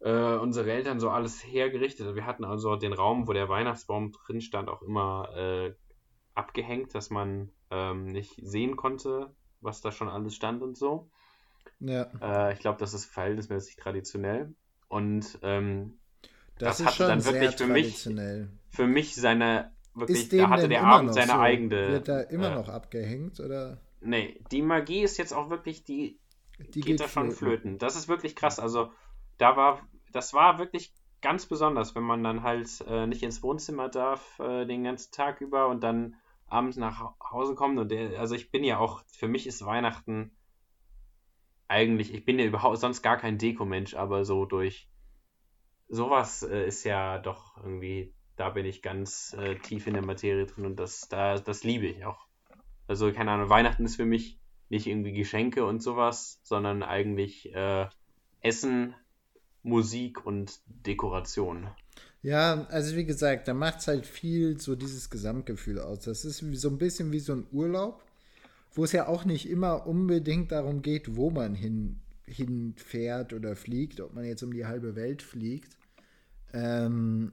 Speaker 1: äh, unsere Eltern so alles hergerichtet. Wir hatten also den Raum, wo der Weihnachtsbaum drin stand, auch immer äh, abgehängt, dass man ähm, nicht sehen konnte, was da schon alles stand und so. Ja. Äh, ich glaube, das ist verhältnismäßig traditionell. Und ähm,
Speaker 2: das, das hatte dann wirklich
Speaker 1: für mich, für mich seine, wirklich, da hatte der Abend seine so? eigene.
Speaker 2: Wird da immer noch abgehängt oder?
Speaker 1: Nee, die Magie ist jetzt auch wirklich, die, die geht, geht da schon flöten. Das ist wirklich krass. Also da war das war wirklich ganz besonders, wenn man dann halt äh, nicht ins Wohnzimmer darf äh, den ganzen Tag über und dann abends nach Hause kommt. Und der, also ich bin ja auch, für mich ist Weihnachten eigentlich, ich bin ja überhaupt sonst gar kein Deko-Mensch, aber so durch sowas äh, ist ja doch irgendwie, da bin ich ganz äh, tief in der Materie drin und das, da, das liebe ich auch. Also, keine Ahnung, Weihnachten ist für mich nicht irgendwie Geschenke und sowas, sondern eigentlich äh, Essen, Musik und Dekoration.
Speaker 2: Ja, also wie gesagt, da macht es halt viel so dieses Gesamtgefühl aus. Das ist so ein bisschen wie so ein Urlaub, wo es ja auch nicht immer unbedingt darum geht, wo man hin, hinfährt oder fliegt, ob man jetzt um die halbe Welt fliegt. Ähm,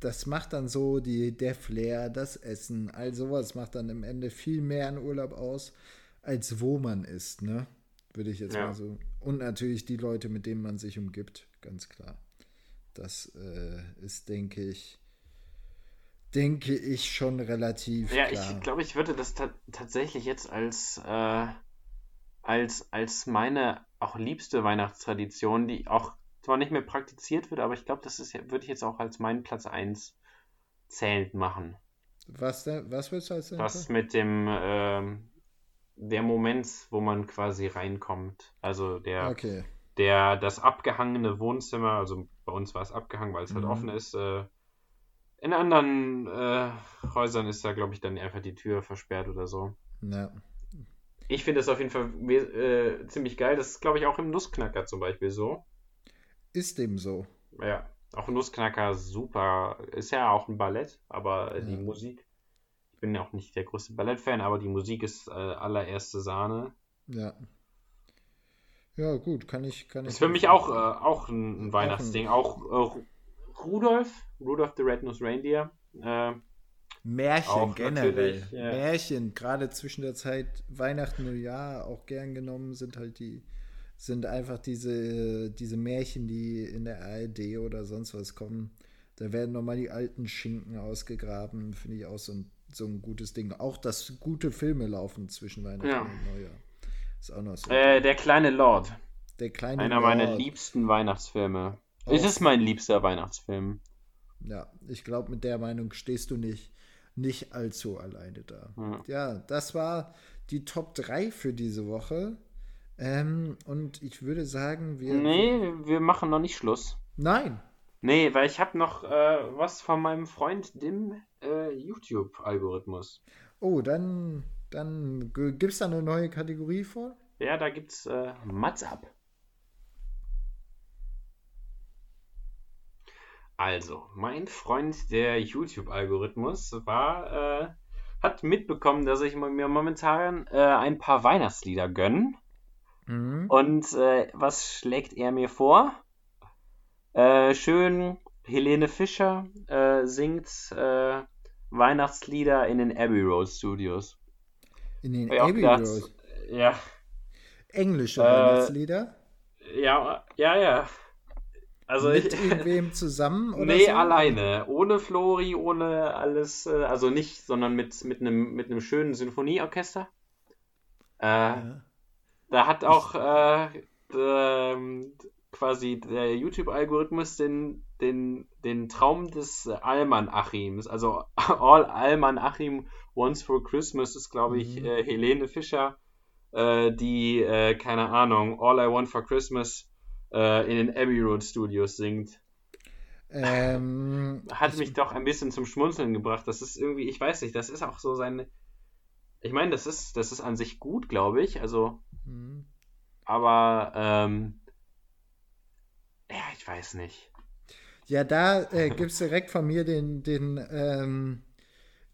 Speaker 2: das macht dann so die, der Flair, das Essen, all sowas macht dann im Ende viel mehr einen Urlaub aus, als wo man ist, ne? Würde ich jetzt ja. mal so. Und natürlich die Leute, mit denen man sich umgibt, ganz klar. Das äh, ist, denke ich, denke ich schon relativ.
Speaker 1: Ja, klar. ich glaube, ich würde das ta tatsächlich jetzt als, äh, als, als meine auch liebste Weihnachtstradition, die auch zwar nicht mehr praktiziert wird, aber ich glaube, das ist würde ich jetzt auch als meinen Platz 1 zählend machen.
Speaker 2: Was denn? Was willst du als
Speaker 1: Was mit dem ähm, der Moment, wo man quasi reinkommt. Also der,
Speaker 2: okay.
Speaker 1: der, das abgehangene Wohnzimmer, also bei uns war es abgehangen, weil es halt mhm. offen ist. Äh, in anderen äh, Häusern ist da, glaube ich, dann einfach die Tür versperrt oder so.
Speaker 2: Ja.
Speaker 1: Ich finde das auf jeden Fall äh, ziemlich geil. Das ist, glaube ich, auch im Nussknacker zum Beispiel so.
Speaker 2: Ist dem so.
Speaker 1: Ja, auch Nussknacker super. Ist ja auch ein Ballett, aber ja. die Musik bin ja auch nicht der größte Ballettfan, aber die Musik ist äh, allererste Sahne.
Speaker 2: Ja. Ja, gut, kann ich. Kann
Speaker 1: ist für mich auch, äh, auch ein, ein Weihnachtsding. Auch, äh, Rudolf, Rudolf the Red-Nosed Reindeer. Äh,
Speaker 2: Märchen generell. Ja. Märchen, gerade zwischen der Zeit Weihnachten und Jahr auch gern genommen sind halt die, sind einfach diese, diese Märchen, die in der ARD oder sonst was kommen. Da werden nochmal die alten Schinken ausgegraben, finde ich auch so ein so ein gutes Ding. Auch, dass gute Filme laufen zwischen Weihnachten ja. und Neujahr.
Speaker 1: Ist auch noch so. Äh, der kleine Lord.
Speaker 2: Der kleine
Speaker 1: Einer Lord. meiner liebsten Weihnachtsfilme. Auch. Es ist mein liebster Weihnachtsfilm.
Speaker 2: Ja, ich glaube, mit der Meinung stehst du nicht, nicht allzu alleine da. Ja. ja, das war, die Top 3 für diese Woche. Ähm, und ich würde sagen, wir.
Speaker 1: Nee, wir machen noch nicht Schluss.
Speaker 2: Nein.
Speaker 1: Nee, weil ich habe noch äh, was von meinem Freund, dem äh, YouTube-Algorithmus.
Speaker 2: Oh, dann, dann gibt es da eine neue Kategorie vor?
Speaker 1: Ja, da gibt's äh, Mats ab. Also, mein Freund, der YouTube-Algorithmus, war, äh, hat mitbekommen, dass ich mir momentan äh, ein paar Weihnachtslieder gönne.
Speaker 2: Mhm.
Speaker 1: Und äh, was schlägt er mir vor? Äh, schön, Helene Fischer äh, singt äh, Weihnachtslieder in den Abbey Road Studios.
Speaker 2: In den
Speaker 1: Hab
Speaker 2: Abbey
Speaker 1: gedacht,
Speaker 2: Road.
Speaker 1: Ja,
Speaker 2: Englische
Speaker 1: Äh,
Speaker 2: Weihnachtslieder?
Speaker 1: ja, ja, ja. Also
Speaker 2: Mit
Speaker 1: ich,
Speaker 2: irgendwem zusammen oder
Speaker 1: nee,
Speaker 2: so?
Speaker 1: alleine. Ohne Flori, ohne alles. Äh, also nicht, sondern mit, mit, einem, mit einem schönen Sinfonieorchester. Äh,
Speaker 2: Ja.
Speaker 1: Da hat auch äh, ähm, quasi der YouTube-Algorithmus den, den, den Traum des Alman-Achims. Also All Alman-Achim Once for Christmas ist, glaube ich,
Speaker 2: Mhm.
Speaker 1: äh, Helene Fischer, äh, die, äh, keine Ahnung, All I Want for Christmas äh, in den Abbey Road Studios singt.
Speaker 2: Ähm,
Speaker 1: Hat mich doch ein bisschen zum Schmunzeln gebracht. Das ist irgendwie, ich weiß nicht, das ist auch so seine. Ich meine, das ist, das ist an sich gut, glaube ich. Also,
Speaker 2: hm.
Speaker 1: aber ähm, ja, ich weiß nicht.
Speaker 2: Ja, da äh, gibt es direkt von mir den, den, ähm,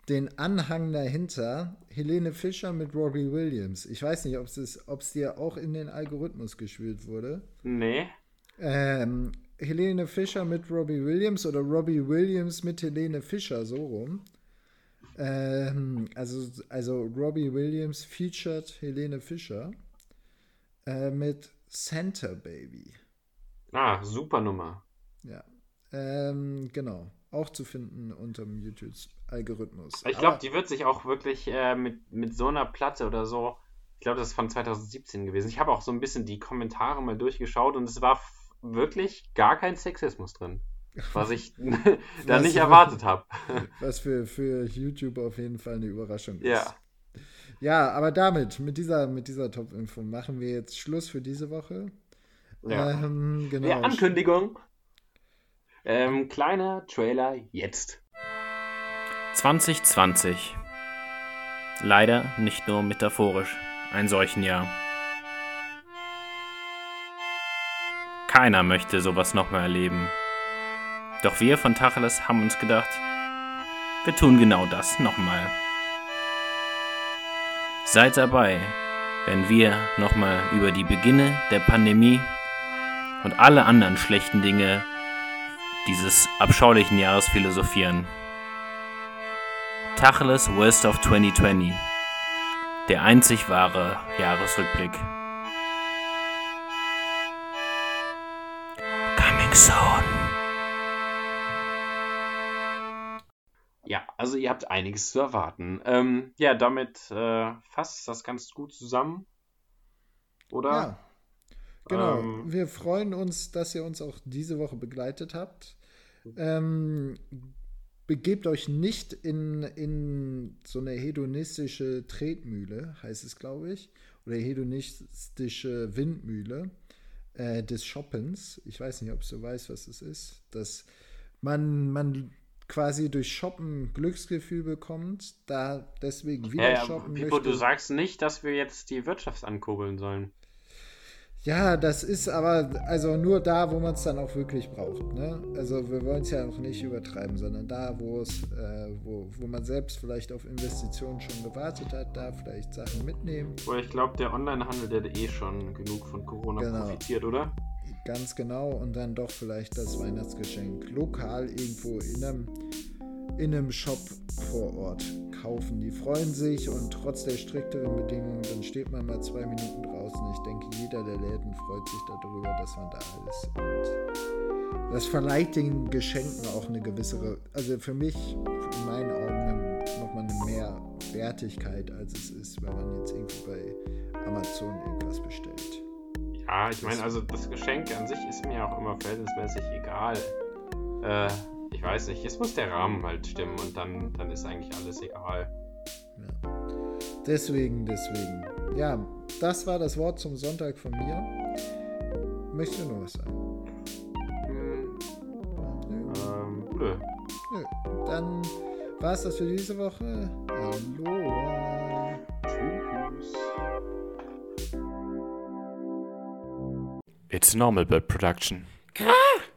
Speaker 2: den Anhang dahinter. Helene Fischer mit Robbie Williams. Ich weiß nicht, ob es dir auch in den Algorithmus geschwült wurde.
Speaker 1: Nee.
Speaker 2: Ähm, Helene Fischer mit Robbie Williams oder Robbie Williams mit Helene Fischer, so rum. Ähm, also, also Robbie Williams featured Helene Fischer äh, mit Santa Baby.
Speaker 1: Ah, super Nummer.
Speaker 2: Ähm, genau. Auch zu finden unter dem YouTube-Algorithmus.
Speaker 1: Ich glaube, die wird sich auch wirklich äh, mit, mit so einer Platte oder so. Ich glaube, das ist von 2017 gewesen. Ich habe auch so ein bisschen die Kommentare mal durchgeschaut und es war wirklich gar kein Sexismus drin. Was ich da
Speaker 2: Was
Speaker 1: nicht erwartet habe.
Speaker 2: Was für, für YouTube auf jeden Fall eine Überraschung ist.
Speaker 1: Ja.
Speaker 2: Ja, aber damit, mit dieser, mit dieser Top-Info machen wir jetzt Schluss für diese Woche.
Speaker 1: ja.
Speaker 2: Ähm, genau.
Speaker 1: Ja, Ankündigung. Ähm, kleiner Trailer jetzt.
Speaker 4: 2020. Leider nicht nur metaphorisch ein solchen Jahr. Keiner möchte sowas nochmal erleben. Doch wir von Tacheles haben uns gedacht, wir tun genau das nochmal. Seid dabei, wenn wir nochmal über die Beginne der Pandemie und alle anderen schlechten Dinge dieses abscheulichen Jahres philosophieren. Tacheles Worst of 2020. Der einzig wahre Jahresrückblick. Coming soon.
Speaker 1: Ja, also ihr habt einiges zu erwarten. Ähm, ja, damit äh, fasst das ganz gut zusammen. Oder?
Speaker 2: Ja. Genau.
Speaker 1: Ähm,
Speaker 2: wir freuen uns, dass ihr uns auch diese Woche begleitet habt. Ähm, begebt euch nicht in, in so eine hedonistische Tretmühle, heißt es, glaube ich, oder hedonistische Windmühle äh, des Shoppens. Ich weiß nicht, ob du weißt, was es ist. Dass man, man quasi durch Shoppen Glücksgefühl bekommt, da deswegen wieder
Speaker 1: Ja, ja,
Speaker 2: shoppen
Speaker 1: Pippo,
Speaker 2: möchte.
Speaker 1: du sagst nicht, dass wir jetzt die Wirtschaft ankurbeln sollen.
Speaker 2: Ja, das ist aber also nur da, wo man es dann auch wirklich braucht. Ne? Also wir wollen es ja auch nicht übertreiben, sondern da, wo es, äh, wo, wo man selbst vielleicht auf Investitionen schon gewartet hat, da vielleicht Sachen mitnehmen.
Speaker 1: Aber ich glaube, der Onlinehandel, der hat eh schon genug von Corona
Speaker 2: Genau.
Speaker 1: profitiert, oder?
Speaker 2: Ganz genau und dann doch vielleicht das Weihnachtsgeschenk lokal irgendwo in einem, in einem Shop vor Ort kaufen. Die freuen sich und trotz der strikteren Bedingungen, dann steht man mal zwei Minuten draußen. Ich denke, jeder der Läden freut sich darüber, dass man da ist. Und das verleiht den Geschenken auch eine gewisse, also für mich, in meinen Augen, nochmal eine mehr Wertigkeit, als es ist, wenn man jetzt irgendwie bei Amazon irgendwas bestellt.
Speaker 1: Ja, ich meine, also das Geschenk an sich ist mir auch immer verhältnismäßig egal. Äh, ich weiß nicht, es muss der Rahmen halt stimmen und dann, dann ist eigentlich alles egal.
Speaker 2: Ja. Deswegen, deswegen. Ja, das war das Wort zum Sonntag von mir. Möchtest du noch was sagen?
Speaker 1: Hm,
Speaker 2: Nö.
Speaker 1: ähm, nö.
Speaker 2: Nö. Dann war es das für diese Woche. Hallo.
Speaker 1: Tschüss.
Speaker 4: It's normal bird production.